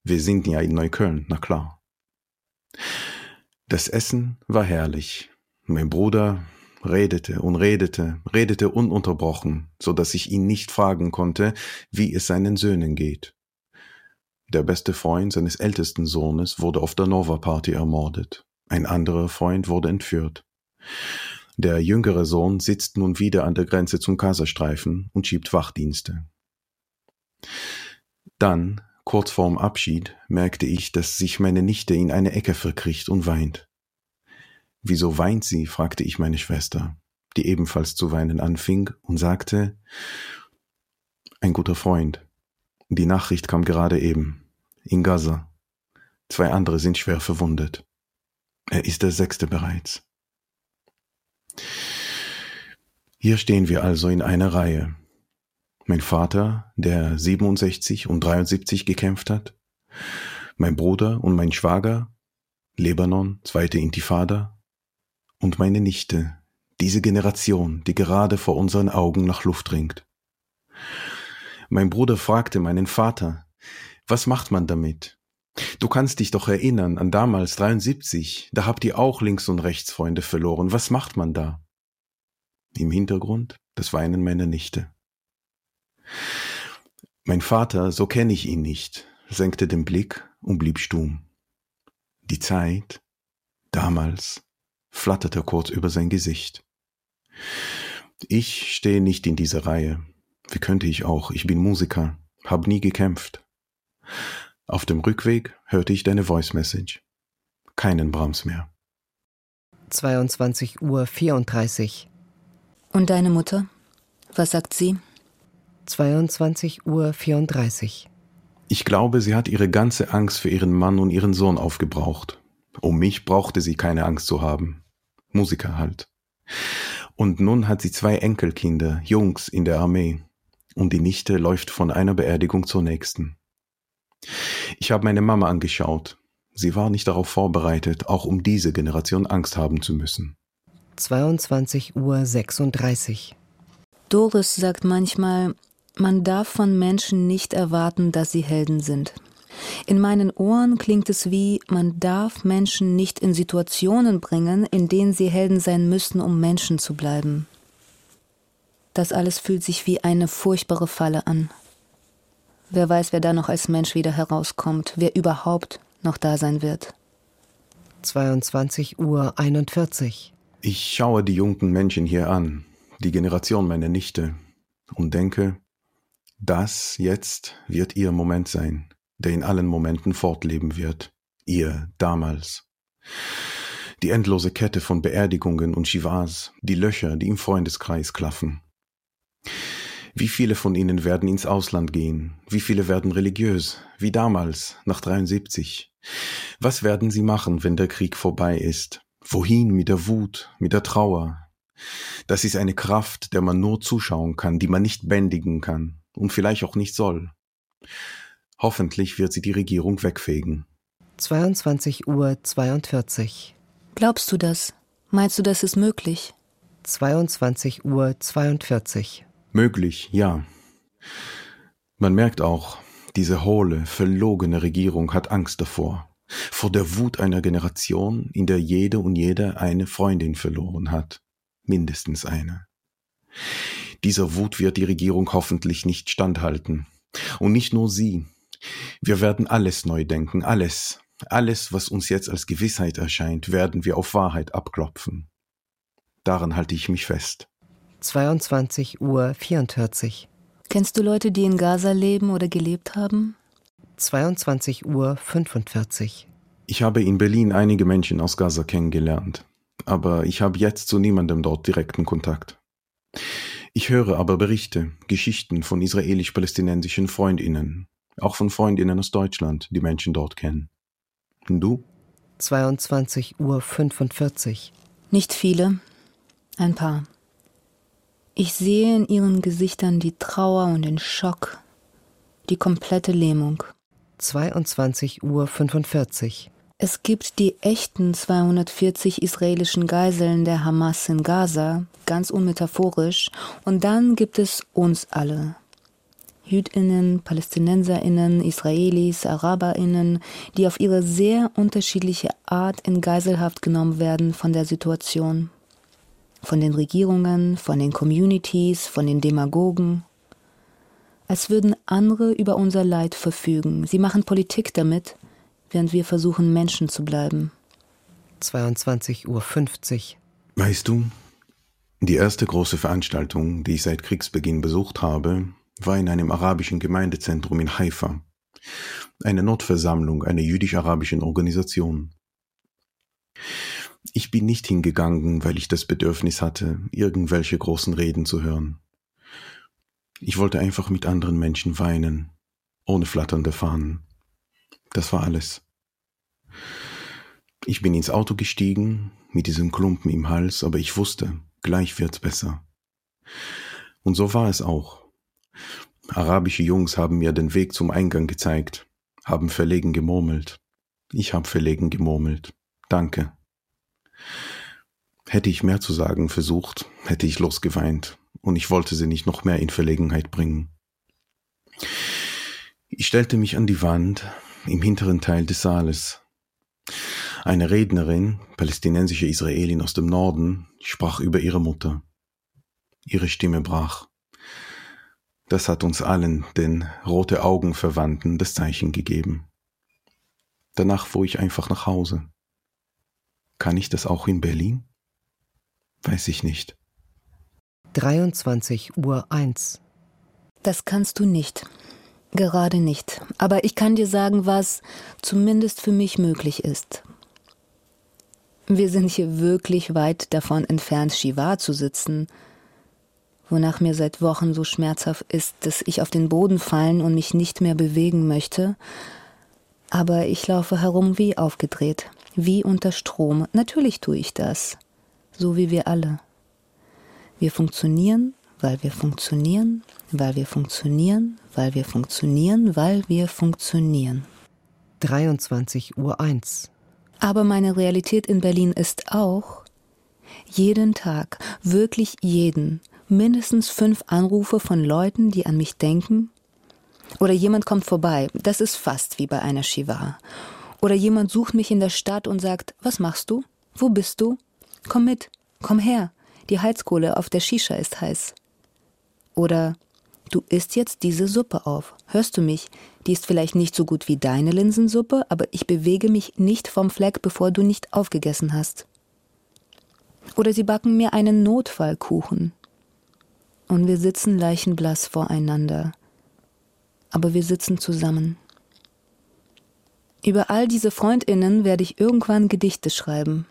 S2: Wir sind ja in Neukölln, na klar. Das Essen war herrlich. Mein Bruder redete und redete, redete ununterbrochen, so dass ich ihn nicht fragen konnte, wie es seinen Söhnen geht. Der beste Freund seines ältesten Sohnes wurde auf der Nova Party ermordet. Ein anderer Freund wurde entführt. Der jüngere Sohn sitzt nun wieder an der Grenze zum Gazastreifen und schiebt Wachdienste. Dann Kurz vorm Abschied merkte ich, dass sich meine Nichte in eine Ecke verkriecht und weint. Wieso weint sie? fragte ich meine Schwester, die ebenfalls zu weinen anfing und sagte, ein guter Freund. Die Nachricht kam gerade eben. In Gaza. Zwei andere sind schwer verwundet. Er ist der sechste bereits. Hier stehen wir also in einer Reihe, mein Vater, der 67 und 73 gekämpft hat, mein Bruder und mein Schwager, Lebanon, zweite Intifada, und meine Nichte, diese Generation, die gerade vor unseren Augen nach Luft ringt. Mein Bruder fragte meinen Vater, was macht man damit? Du kannst dich doch erinnern an damals 73, da habt ihr auch links und rechts Freunde verloren. Was macht man da? Im Hintergrund das Weinen meiner Nichte. Mein Vater, so kenne ich ihn nicht, senkte den Blick und blieb stumm. Die Zeit, damals, flatterte kurz über sein Gesicht. Ich stehe nicht in dieser Reihe. Wie könnte ich auch? Ich bin Musiker, hab nie gekämpft. Auf dem Rückweg hörte ich deine Voice Message. Keinen Brahms mehr.
S3: 22 Uhr 34.
S4: Und deine Mutter? Was sagt sie?
S3: 22 Uhr 34.
S2: Ich glaube, sie hat ihre ganze Angst für ihren Mann und ihren Sohn aufgebraucht. Um mich brauchte sie keine Angst zu haben. Musiker halt. Und nun hat sie zwei Enkelkinder, Jungs in der Armee. Und die Nichte läuft von einer Beerdigung zur nächsten. Ich habe meine Mama angeschaut. Sie war nicht darauf vorbereitet, auch um diese Generation Angst haben zu müssen.
S3: 22 Uhr 36.
S4: Doris sagt manchmal, man darf von Menschen nicht erwarten, dass sie Helden sind. In meinen Ohren klingt es wie, man darf Menschen nicht in Situationen bringen, in denen sie Helden sein müssen, um Menschen zu bleiben. Das alles fühlt sich wie eine furchtbare Falle an. Wer weiß, wer da noch als Mensch wieder herauskommt, wer überhaupt noch da sein wird.
S3: 22 Uhr 41.
S2: Ich schaue die jungen Menschen hier an, die Generation meiner Nichte, und denke, das jetzt wird ihr Moment sein, der in allen Momenten fortleben wird. Ihr damals. Die endlose Kette von Beerdigungen und Shivas, die Löcher, die im Freundeskreis klaffen. Wie viele von ihnen werden ins Ausland gehen? Wie viele werden religiös? Wie damals, nach 73? Was werden sie machen, wenn der Krieg vorbei ist? Wohin mit der Wut, mit der Trauer? Das ist eine Kraft, der man nur zuschauen kann, die man nicht bändigen kann und vielleicht auch nicht soll. Hoffentlich wird sie die Regierung wegfegen.
S3: 22 Uhr 42.
S4: Glaubst du das? Meinst du, das ist möglich?
S3: 22 Uhr 42.
S2: Möglich, ja. Man merkt auch, diese hohle, verlogene Regierung hat Angst davor, vor der Wut einer Generation, in der jede und jeder eine Freundin verloren hat, mindestens eine. Dieser Wut wird die Regierung hoffentlich nicht standhalten. Und nicht nur sie. Wir werden alles neu denken, alles, alles, was uns jetzt als Gewissheit erscheint, werden wir auf Wahrheit abklopfen. Daran halte ich mich fest.
S3: 22 Uhr 44.
S4: Kennst du Leute, die in Gaza leben oder gelebt haben?
S3: 22 Uhr 45.
S2: Ich habe in Berlin einige Menschen aus Gaza kennengelernt, aber ich habe jetzt zu niemandem dort direkten Kontakt. Ich höre aber Berichte, Geschichten von israelisch-palästinensischen Freundinnen, auch von Freundinnen aus Deutschland, die Menschen dort kennen. Und du?
S3: 22 Uhr 45.
S4: Nicht viele, ein paar. Ich sehe in ihren Gesichtern die Trauer und den Schock, die komplette Lähmung.
S3: 22 Uhr 45.
S4: Es gibt die echten 240 israelischen Geiseln der Hamas in Gaza, ganz unmetaphorisch, und dann gibt es uns alle. Jüdinnen, Palästinenserinnen, Israelis, Araberinnen, die auf ihre sehr unterschiedliche Art in Geiselhaft genommen werden von der Situation. Von den Regierungen, von den Communities, von den Demagogen. Als würden andere über unser Leid verfügen. Sie machen Politik damit, während wir versuchen, Menschen zu bleiben.
S3: 22.50 Uhr.
S2: Weißt du, die erste große Veranstaltung, die ich seit Kriegsbeginn besucht habe, war in einem arabischen Gemeindezentrum in Haifa. Eine Notversammlung einer jüdisch-arabischen Organisation. Ich bin nicht hingegangen, weil ich das Bedürfnis hatte, irgendwelche großen Reden zu hören. Ich wollte einfach mit anderen Menschen weinen, ohne flatternde Fahnen. Das war alles. Ich bin ins Auto gestiegen, mit diesem Klumpen im Hals, aber ich wusste, gleich wird's besser. Und so war es auch. Arabische Jungs haben mir den Weg zum Eingang gezeigt, haben verlegen gemurmelt. Ich hab verlegen gemurmelt. Danke. Hätte ich mehr zu sagen versucht, hätte ich losgeweint, und ich wollte sie nicht noch mehr in Verlegenheit bringen. Ich stellte mich an die Wand, im hinteren Teil des Saales. Eine Rednerin, palästinensische Israelin aus dem Norden, sprach über ihre Mutter. Ihre Stimme brach. Das hat uns allen, den rote Augen Verwandten, das Zeichen gegeben. Danach fuhr ich einfach nach Hause. Kann ich das auch in Berlin? Weiß ich nicht.
S3: 23 Uhr 1.
S4: Das kannst du nicht. Gerade nicht. Aber ich kann dir sagen, was zumindest für mich möglich ist. Wir sind hier wirklich weit davon entfernt, Shiva zu sitzen, wonach mir seit Wochen so schmerzhaft ist, dass ich auf den Boden fallen und mich nicht mehr bewegen möchte. Aber ich laufe herum wie aufgedreht, wie unter Strom. Natürlich tue ich das, so wie wir alle. Wir funktionieren, weil wir funktionieren, weil wir funktionieren, weil wir funktionieren, weil wir funktionieren.
S3: 23 Uhr 1.
S4: Aber meine Realität in Berlin ist auch, jeden Tag, wirklich jeden, mindestens fünf Anrufe von Leuten, die an mich denken. Oder jemand kommt vorbei, das ist fast wie bei einer Shiva. Oder jemand sucht mich in der Stadt und sagt, was machst du? Wo bist du? Komm mit, komm her, die Heizkohle auf der Shisha ist heiß. Oder du isst jetzt diese Suppe auf. Hörst du mich? Die ist vielleicht nicht so gut wie deine Linsensuppe, aber ich bewege mich nicht vom Fleck, bevor du nicht aufgegessen hast. Oder sie backen mir einen Notfallkuchen. Und wir sitzen leichenblass voreinander. Aber wir sitzen zusammen. Über all diese Freundinnen werde ich irgendwann Gedichte schreiben.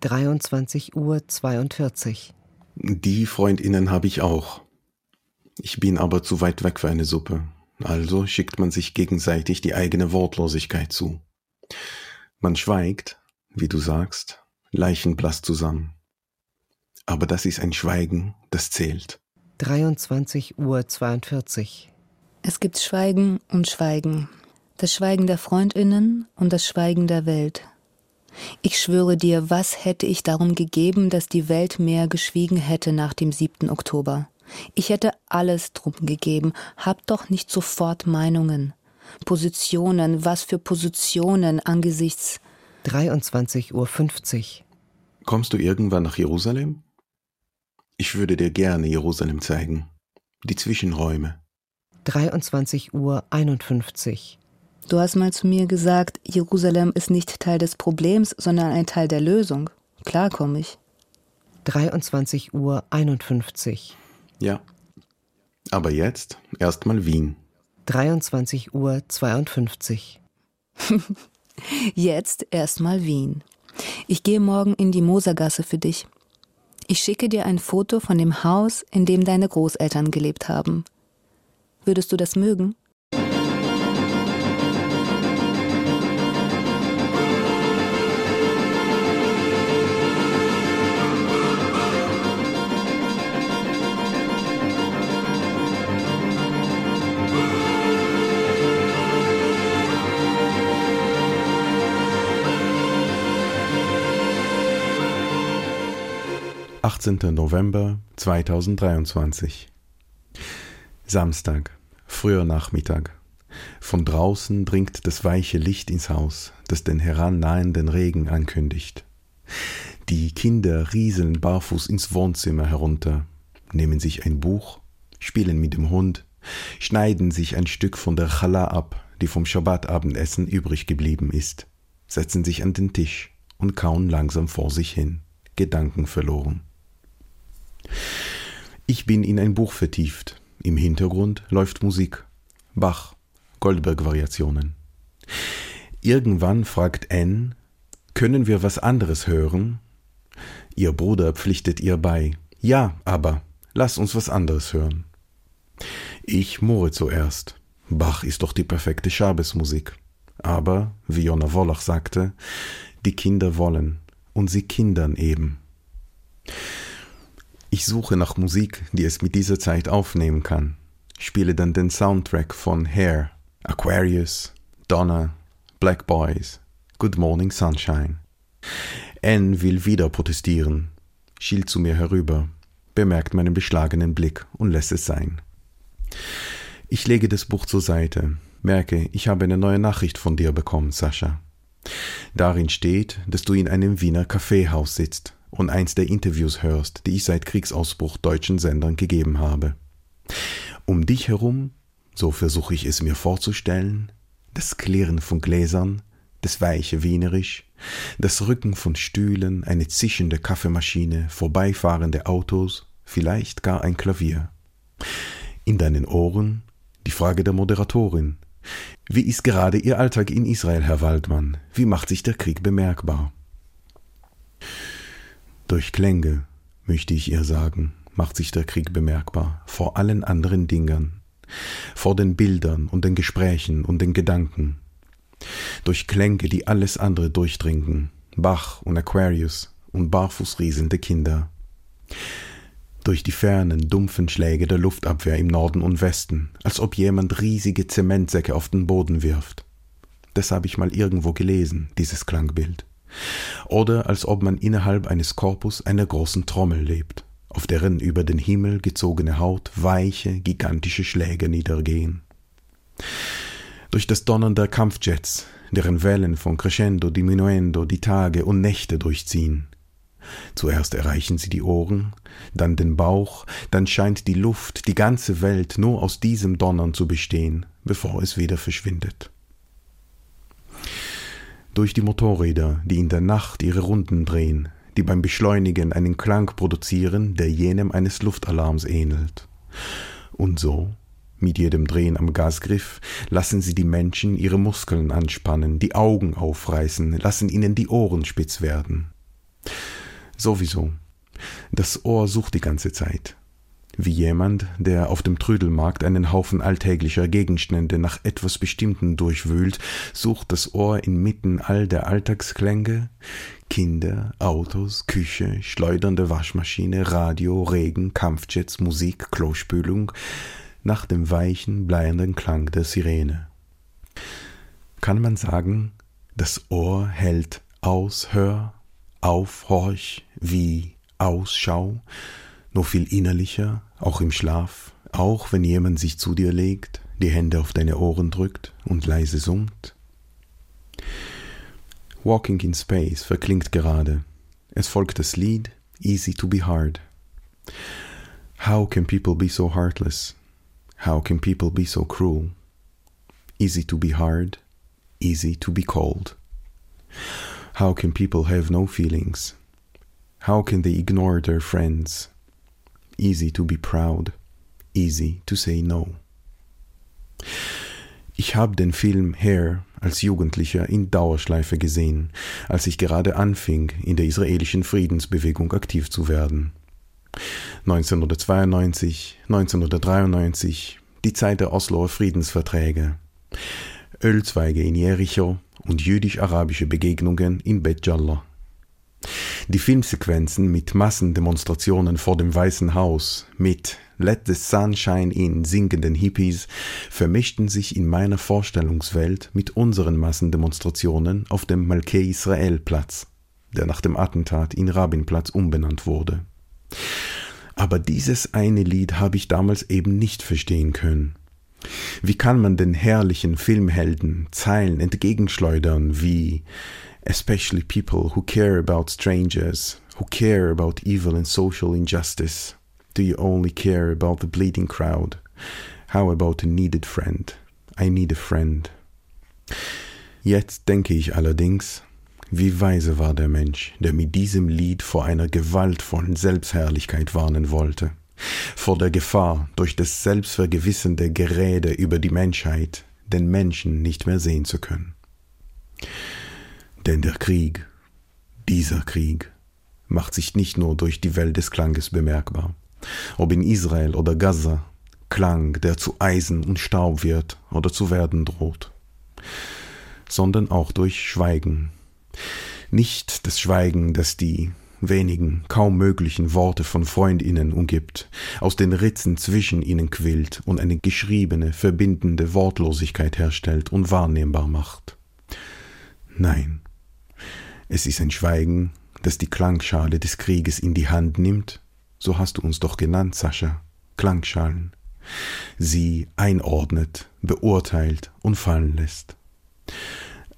S3: 23 Uhr 42.
S2: Die Freundinnen habe ich auch. Ich bin aber zu weit weg für eine Suppe. Also schickt man sich gegenseitig die eigene Wortlosigkeit zu. Man schweigt, wie du sagst, leichenblass zusammen. Aber das ist ein Schweigen, das zählt.
S3: 23 Uhr 42.
S4: Es gibt Schweigen und Schweigen. Das Schweigen der Freundinnen und das Schweigen der Welt. Ich schwöre dir, was hätte ich darum gegeben, dass die Welt mehr geschwiegen hätte nach dem 7. Oktober? Ich hätte alles drum gegeben. Hab doch nicht sofort Meinungen. Positionen, was für Positionen angesichts
S3: 23.50 Uhr.
S2: Kommst du irgendwann nach Jerusalem? Ich würde dir gerne Jerusalem zeigen. Die Zwischenräume.
S3: 23.51 Uhr.
S4: Du hast mal zu mir gesagt, Jerusalem ist nicht Teil des Problems, sondern ein Teil der Lösung. Klar komme ich.
S3: 23.51 Uhr.
S2: Ja. Aber jetzt erstmal Wien.
S3: 23.52 Uhr.
S4: Jetzt erstmal Wien. Ich gehe morgen in die Mosergasse für dich. Ich schicke dir ein Foto von dem Haus, in dem deine Großeltern gelebt haben. Würdest du das mögen?
S2: 18. November 2023 Samstag, früher Nachmittag. Von draußen dringt das weiche Licht ins Haus, das den herannahenden Regen ankündigt. Die Kinder rieseln barfuß ins Wohnzimmer herunter, nehmen sich ein Buch, spielen mit dem Hund, schneiden sich ein Stück von der Challah ab, die vom Schabbatabendessen übrig geblieben ist, setzen sich an den Tisch und kauen langsam vor sich hin, Gedanken verloren. Ich bin in ein Buch vertieft. Im Hintergrund läuft Musik. Bach, Goldberg-Variationen. Irgendwann fragt Anne, können wir was anderes hören? Ihr Bruder pflichtet ihr bei. Ja, aber lass uns was anderes hören. Ich murre zuerst. Bach ist doch die perfekte Schabesmusik. Aber, wie Jonna Wollach sagte, die Kinder wollen und sie kindern eben. Ich suche nach Musik, die es mit dieser Zeit aufnehmen kann. Spiele dann den Soundtrack von Hair, Aquarius, Donna, Black Boys, Good Morning Sunshine. Anne will wieder protestieren, schielt zu mir herüber, bemerkt meinen beschlagenen Blick und lässt es sein. Ich lege das Buch zur Seite, merke, ich habe eine neue Nachricht von dir bekommen, Sascha. Darin steht, dass du in einem Wiener Kaffeehaus sitzt und eins der Interviews hörst, die ich seit Kriegsausbruch deutschen Sendern gegeben habe. Um dich herum, so versuche ich es mir vorzustellen, das Klirren von Gläsern, das weiche Wienerisch, das Rücken von Stühlen, eine zischende Kaffeemaschine, vorbeifahrende Autos, vielleicht gar ein Klavier. In deinen Ohren die Frage der Moderatorin. Wie ist gerade Ihr Alltag in Israel, Herr Waldmann? Wie macht sich der Krieg bemerkbar? Durch Klänge, möchte ich ihr sagen, macht sich der Krieg bemerkbar, vor allen anderen Dingen, vor den Bildern und den Gesprächen und den Gedanken. Durch Klänge, die alles andere durchdringen, Bach und Aquarius und barfußrieselnde Kinder. Durch die fernen, dumpfen Schläge der Luftabwehr im Norden und Westen, als ob jemand riesige Zementsäcke auf den Boden wirft. Das habe ich mal irgendwo gelesen, dieses Klangbild oder als ob man innerhalb eines Korpus einer großen Trommel lebt, auf deren über den Himmel gezogene Haut weiche, gigantische Schläge niedergehen. Durch das Donnern der Kampfjets, deren Wellen von Crescendo, Diminuendo die Tage und Nächte durchziehen. Zuerst erreichen sie die Ohren, dann den Bauch, dann scheint die Luft, die ganze Welt nur aus diesem Donnern zu bestehen, bevor es wieder verschwindet durch die Motorräder, die in der Nacht ihre Runden drehen, die beim Beschleunigen einen Klang produzieren, der jenem eines Luftalarms ähnelt. Und so, mit jedem Drehen am Gasgriff, lassen sie die Menschen ihre Muskeln anspannen, die Augen aufreißen, lassen ihnen die Ohren spitz werden. Sowieso. Das Ohr sucht die ganze Zeit wie jemand, der auf dem Trödelmarkt einen Haufen alltäglicher Gegenstände nach etwas Bestimmten durchwühlt, sucht das Ohr inmitten all der Alltagsklänge? Kinder, Autos, Küche, schleudernde Waschmaschine, Radio, Regen, Kampfjets, Musik, Klospülung. Nach dem weichen, bleiernden Klang der Sirene. Kann man sagen, das Ohr hält aus, hör, auf, horch, wie, Ausschau, nur viel innerlicher, auch im Schlaf, auch wenn jemand sich zu dir legt, die Hände auf deine Ohren drückt und leise summt. Walking in Space verklingt gerade. Es folgt das Lied Easy to be hard. How can people be so heartless? How can people be so cruel? Easy to be hard, easy to be cold. How can people have no feelings? How can they ignore their friends? Easy to be proud, easy to say no. Ich habe den Film Hair als Jugendlicher in Dauerschleife gesehen, als ich gerade anfing, in der israelischen Friedensbewegung aktiv zu werden. 1992, 1993, die Zeit der Osloer Friedensverträge. Ölzweige in Jericho und jüdisch-arabische Begegnungen in Bet Jallah. Die Filmsequenzen mit Massendemonstrationen vor dem Weißen Haus, mit Let the Sunshine in singenden Hippies vermischten sich in meiner Vorstellungswelt mit unseren Massendemonstrationen auf dem Malkei Israel Platz, der nach dem Attentat in Rabinplatz umbenannt wurde. Aber dieses eine Lied habe ich damals eben nicht verstehen können. Wie kann man den herrlichen Filmhelden Zeilen entgegenschleudern wie especially people who care about strangers, who care about evil and social injustice. Do you only care about the bleeding crowd? How about a needed friend? I need a friend. Jetzt denke ich allerdings, wie weise war der Mensch, der mit diesem Lied vor einer gewaltvollen Selbstherrlichkeit warnen wollte, vor der Gefahr, durch das selbstvergewissende Gerede über die Menschheit den Menschen nicht mehr sehen zu können. Denn der Krieg, dieser Krieg, macht sich nicht nur durch die Welt des Klanges bemerkbar. Ob in Israel oder Gaza, Klang, der zu Eisen und Staub wird oder zu werden droht, sondern auch durch Schweigen. Nicht das Schweigen, das die wenigen, kaum möglichen Worte von Freundinnen umgibt, aus den Ritzen zwischen ihnen quillt und eine geschriebene, verbindende Wortlosigkeit herstellt und wahrnehmbar macht. Nein, es ist ein Schweigen, das die Klangschale des Krieges in die Hand nimmt, so hast du uns doch genannt, Sascha, Klangschalen, sie einordnet, beurteilt und fallen lässt.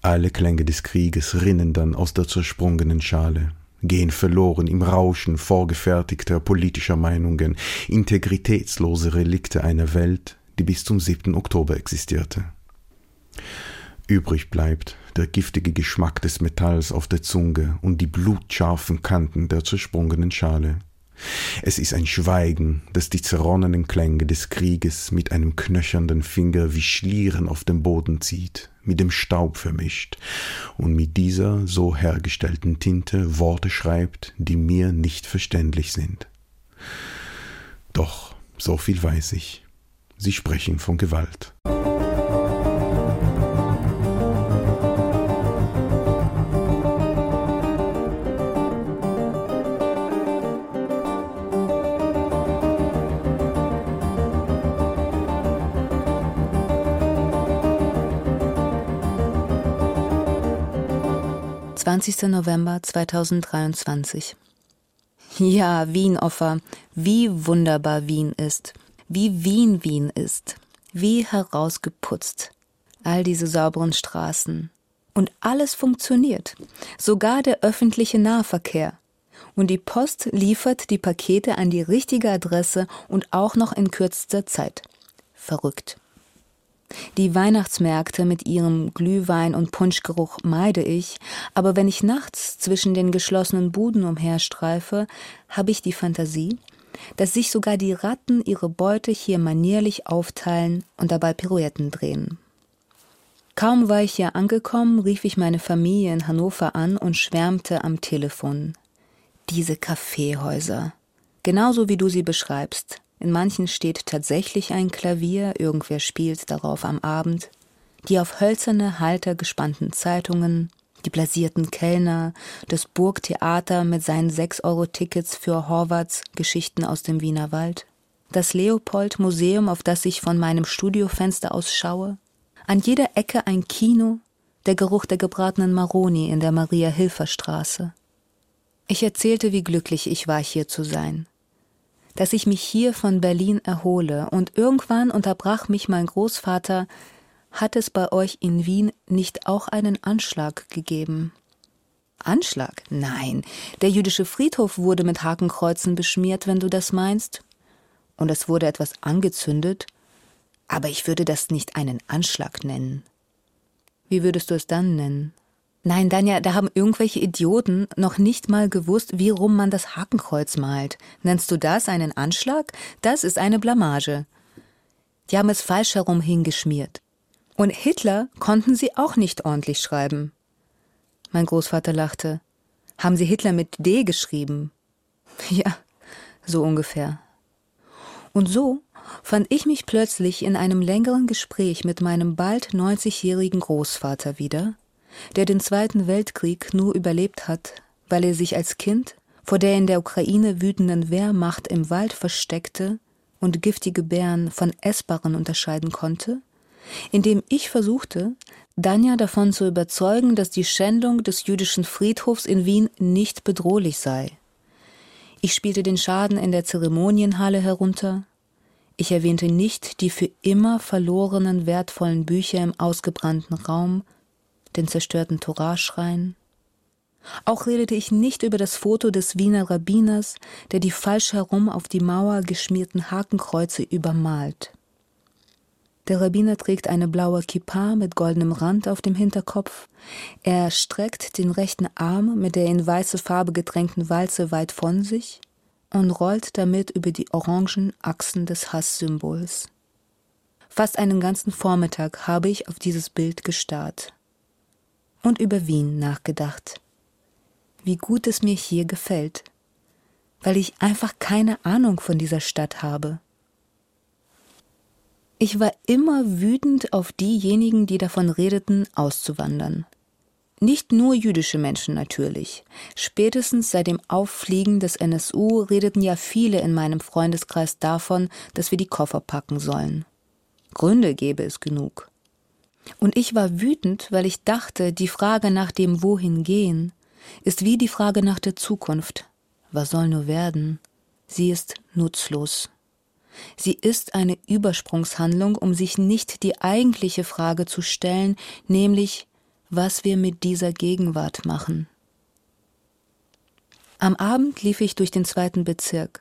S2: Alle Klänge des Krieges rinnen dann aus der zersprungenen Schale, gehen verloren im Rauschen vorgefertigter politischer Meinungen, integritätslose Relikte einer Welt, die bis zum 7. Oktober existierte. Übrig bleibt der giftige Geschmack des Metalls auf der Zunge und die blutscharfen Kanten der zersprungenen Schale. Es ist ein Schweigen, das die zerronnenen Klänge des Krieges mit einem knöchernden Finger wie Schlieren auf dem Boden zieht, mit dem Staub vermischt und mit dieser so hergestellten Tinte Worte schreibt, die mir nicht verständlich sind. Doch so viel weiß ich. Sie sprechen von Gewalt.
S4: 20. November 2023. Ja, Wien-Offer, wie wunderbar Wien ist, wie Wien Wien ist, wie herausgeputzt. All diese sauberen Straßen. Und alles funktioniert, sogar der öffentliche Nahverkehr. Und die Post liefert die Pakete an die richtige Adresse und auch noch in kürzester Zeit. Verrückt. Die Weihnachtsmärkte mit ihrem Glühwein und Punschgeruch meide ich, aber wenn ich nachts zwischen den geschlossenen Buden umherstreife, habe ich die Fantasie, dass sich sogar die Ratten ihre Beute hier manierlich aufteilen und dabei Pirouetten drehen. Kaum war ich hier angekommen, rief ich meine Familie in Hannover an und schwärmte am Telefon. Diese Kaffeehäuser. Genauso wie du sie beschreibst. In manchen steht tatsächlich ein Klavier, irgendwer spielt darauf am Abend. Die auf hölzerne Halter gespannten Zeitungen, die blasierten Kellner, das Burgtheater mit seinen 6-Euro-Tickets für Horvaths Geschichten aus dem Wiener Wald, das Leopold-Museum, auf das ich von meinem Studiofenster aus schaue, an jeder Ecke ein Kino, der Geruch der gebratenen Maroni in der Maria-Hilfer-Straße. Ich erzählte, wie glücklich ich war, hier zu sein. Dass ich mich hier von Berlin erhole, und irgendwann unterbrach mich mein Großvater, hat es bei euch in Wien nicht auch einen Anschlag gegeben? Anschlag? Nein, der jüdische Friedhof wurde mit Hakenkreuzen beschmiert, wenn du das meinst. Und es wurde etwas angezündet, aber ich würde das nicht einen Anschlag nennen. Wie würdest du es dann nennen? Nein, Danja, da haben irgendwelche Idioten noch nicht mal gewusst, wie rum man das Hakenkreuz malt. Nennst du das einen Anschlag? Das ist eine Blamage. Die haben es falsch herum hingeschmiert. Und Hitler konnten sie auch nicht ordentlich schreiben. Mein Großvater lachte. Haben Sie Hitler mit D geschrieben? Ja, so ungefähr. Und so fand ich mich plötzlich in einem längeren Gespräch mit meinem bald 90-jährigen Großvater wieder, der den Zweiten Weltkrieg nur überlebt hat, weil er sich als Kind vor der in der Ukraine wütenden Wehrmacht im Wald versteckte und giftige Bären von Essbaren unterscheiden konnte, indem ich versuchte, Danja davon zu überzeugen, dass die Schändung des jüdischen Friedhofs in Wien nicht bedrohlich sei. Ich spielte den Schaden in der Zeremonienhalle herunter, ich erwähnte nicht die für immer verlorenen wertvollen Bücher im ausgebrannten Raum, den zerstörten Toraschrein. Auch redete ich nicht über das Foto des Wiener Rabbiners, der die falsch herum auf die Mauer geschmierten Hakenkreuze übermalt. Der Rabbiner trägt eine blaue Kippa mit goldenem Rand auf dem Hinterkopf. Er streckt den rechten Arm mit der in weiße Farbe getränkten Walze weit von sich und rollt damit über die orangen Achsen des Hasssymbols. Fast einen ganzen Vormittag habe ich auf dieses Bild gestarrt und über Wien nachgedacht. Wie gut es mir hier gefällt, weil ich einfach keine Ahnung von dieser Stadt habe. Ich war immer wütend auf diejenigen, die davon redeten, auszuwandern. Nicht nur jüdische Menschen natürlich. Spätestens seit dem Auffliegen des NSU redeten ja viele in meinem Freundeskreis davon, dass wir die Koffer packen sollen. Gründe gäbe es genug. Und ich war wütend, weil ich dachte, die Frage nach dem Wohin gehen ist wie die Frage nach der Zukunft. Was soll nur werden? Sie ist nutzlos. Sie ist eine Übersprungshandlung, um sich nicht die eigentliche Frage zu stellen, nämlich was wir mit dieser Gegenwart machen. Am Abend lief ich durch den zweiten Bezirk,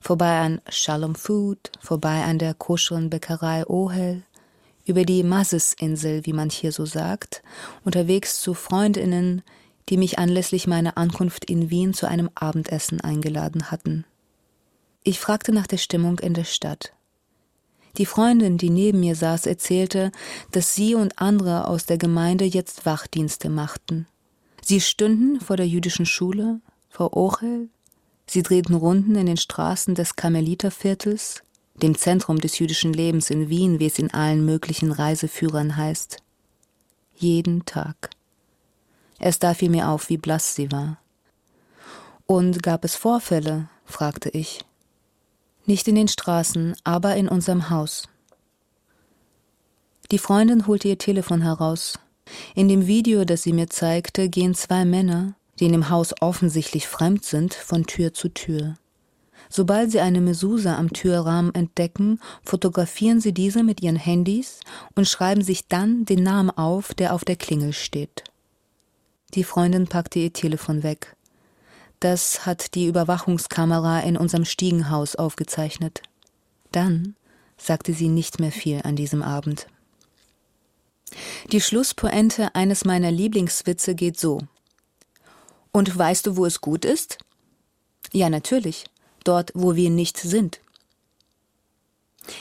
S4: vorbei an Shalom Food, vorbei an der koscheren Bäckerei Ohel, über die Masses-Insel, wie man hier so sagt, unterwegs zu Freundinnen, die mich anlässlich meiner Ankunft in Wien zu einem Abendessen eingeladen hatten. Ich fragte nach der Stimmung in der Stadt. Die Freundin, die neben mir saß, erzählte, dass sie und andere aus der Gemeinde jetzt Wachdienste machten. Sie stünden vor der jüdischen Schule, vor Ochel, sie drehten Runden in den Straßen des Karmeliterviertels, dem Zentrum des jüdischen Lebens in Wien, wie es in allen möglichen Reiseführern heißt. Jeden Tag. Erst da fiel mir auf, wie blass sie war. Und gab es Vorfälle? fragte ich. Nicht in den Straßen, aber in unserem Haus. Die Freundin holte ihr Telefon heraus. In dem Video, das sie mir zeigte, gehen zwei Männer, die in dem Haus offensichtlich fremd sind, von Tür zu Tür. Sobald sie eine Mesusa am Türrahmen entdecken, fotografieren sie diese mit ihren Handys und schreiben sich dann den Namen auf, der auf der Klingel steht. Die Freundin packte ihr Telefon weg. Das hat die Überwachungskamera in unserem Stiegenhaus aufgezeichnet. Dann sagte sie nicht mehr viel an diesem Abend. Die Schlusspointe eines meiner Lieblingswitze geht so. Und weißt du, wo es gut ist? Ja, natürlich. Dort, wo wir nicht sind.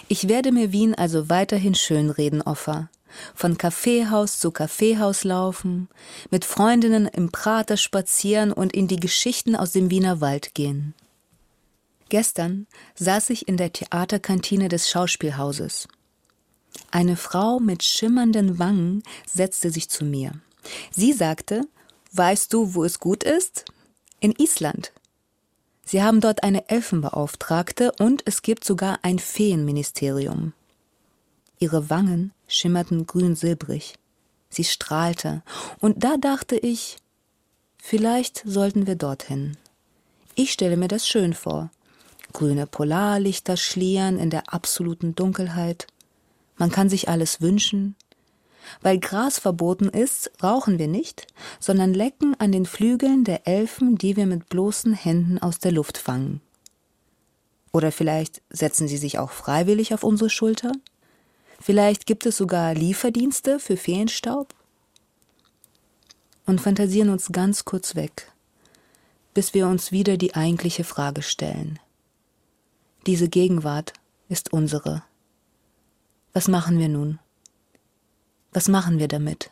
S4: Ich werde mir Wien also weiterhin schönreden, Offa von Kaffeehaus zu Kaffeehaus laufen, mit Freundinnen im Prater spazieren und in die Geschichten aus dem Wiener Wald gehen. Gestern saß ich in der Theaterkantine des Schauspielhauses. Eine Frau mit schimmernden Wangen setzte sich zu mir. Sie sagte, Weißt du, wo es gut ist? In Island. Sie haben dort eine Elfenbeauftragte und es gibt sogar ein Feenministerium. Ihre Wangen schimmerten grün-silbrig. Sie strahlte. Und da dachte ich, vielleicht sollten wir dorthin. Ich stelle mir das schön vor. Grüne Polarlichter schlieren in der absoluten Dunkelheit. Man kann sich alles wünschen. Weil Gras verboten ist, rauchen wir nicht, sondern lecken an den Flügeln der Elfen, die wir mit bloßen Händen aus der Luft fangen. Oder vielleicht setzen sie sich auch freiwillig auf unsere Schulter? Vielleicht gibt es sogar Lieferdienste für Feenstaub? Und fantasieren uns ganz kurz weg, bis wir uns wieder die eigentliche Frage stellen. Diese Gegenwart ist unsere. Was machen wir nun? Was machen wir damit?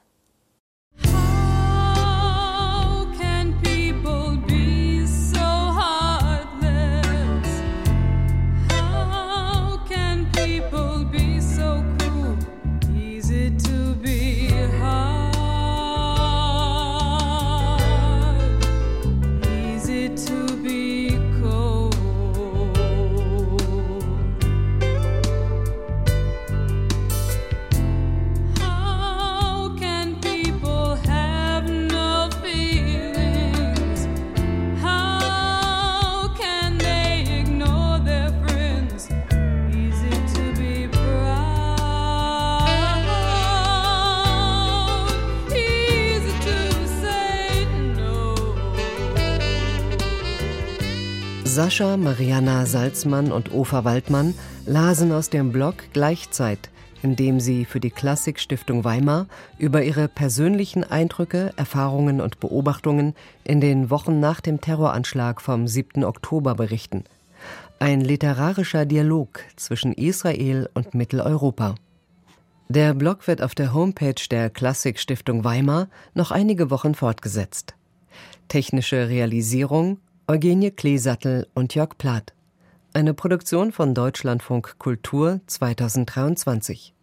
S3: Sascha, Mariana Salzmann und Ofa Waldmann lasen aus dem Blog Gleichzeit, in dem sie für die Klassikstiftung Weimar über ihre persönlichen Eindrücke, Erfahrungen und Beobachtungen in den Wochen nach dem Terroranschlag vom 7. Oktober berichten. Ein literarischer Dialog zwischen Israel und Mitteleuropa. Der Blog wird auf der Homepage der Klassikstiftung Weimar noch einige Wochen fortgesetzt. Technische Realisierung Eugenie Kleesattel und Jörg Plath. Eine Produktion von Deutschlandfunk Kultur 2023.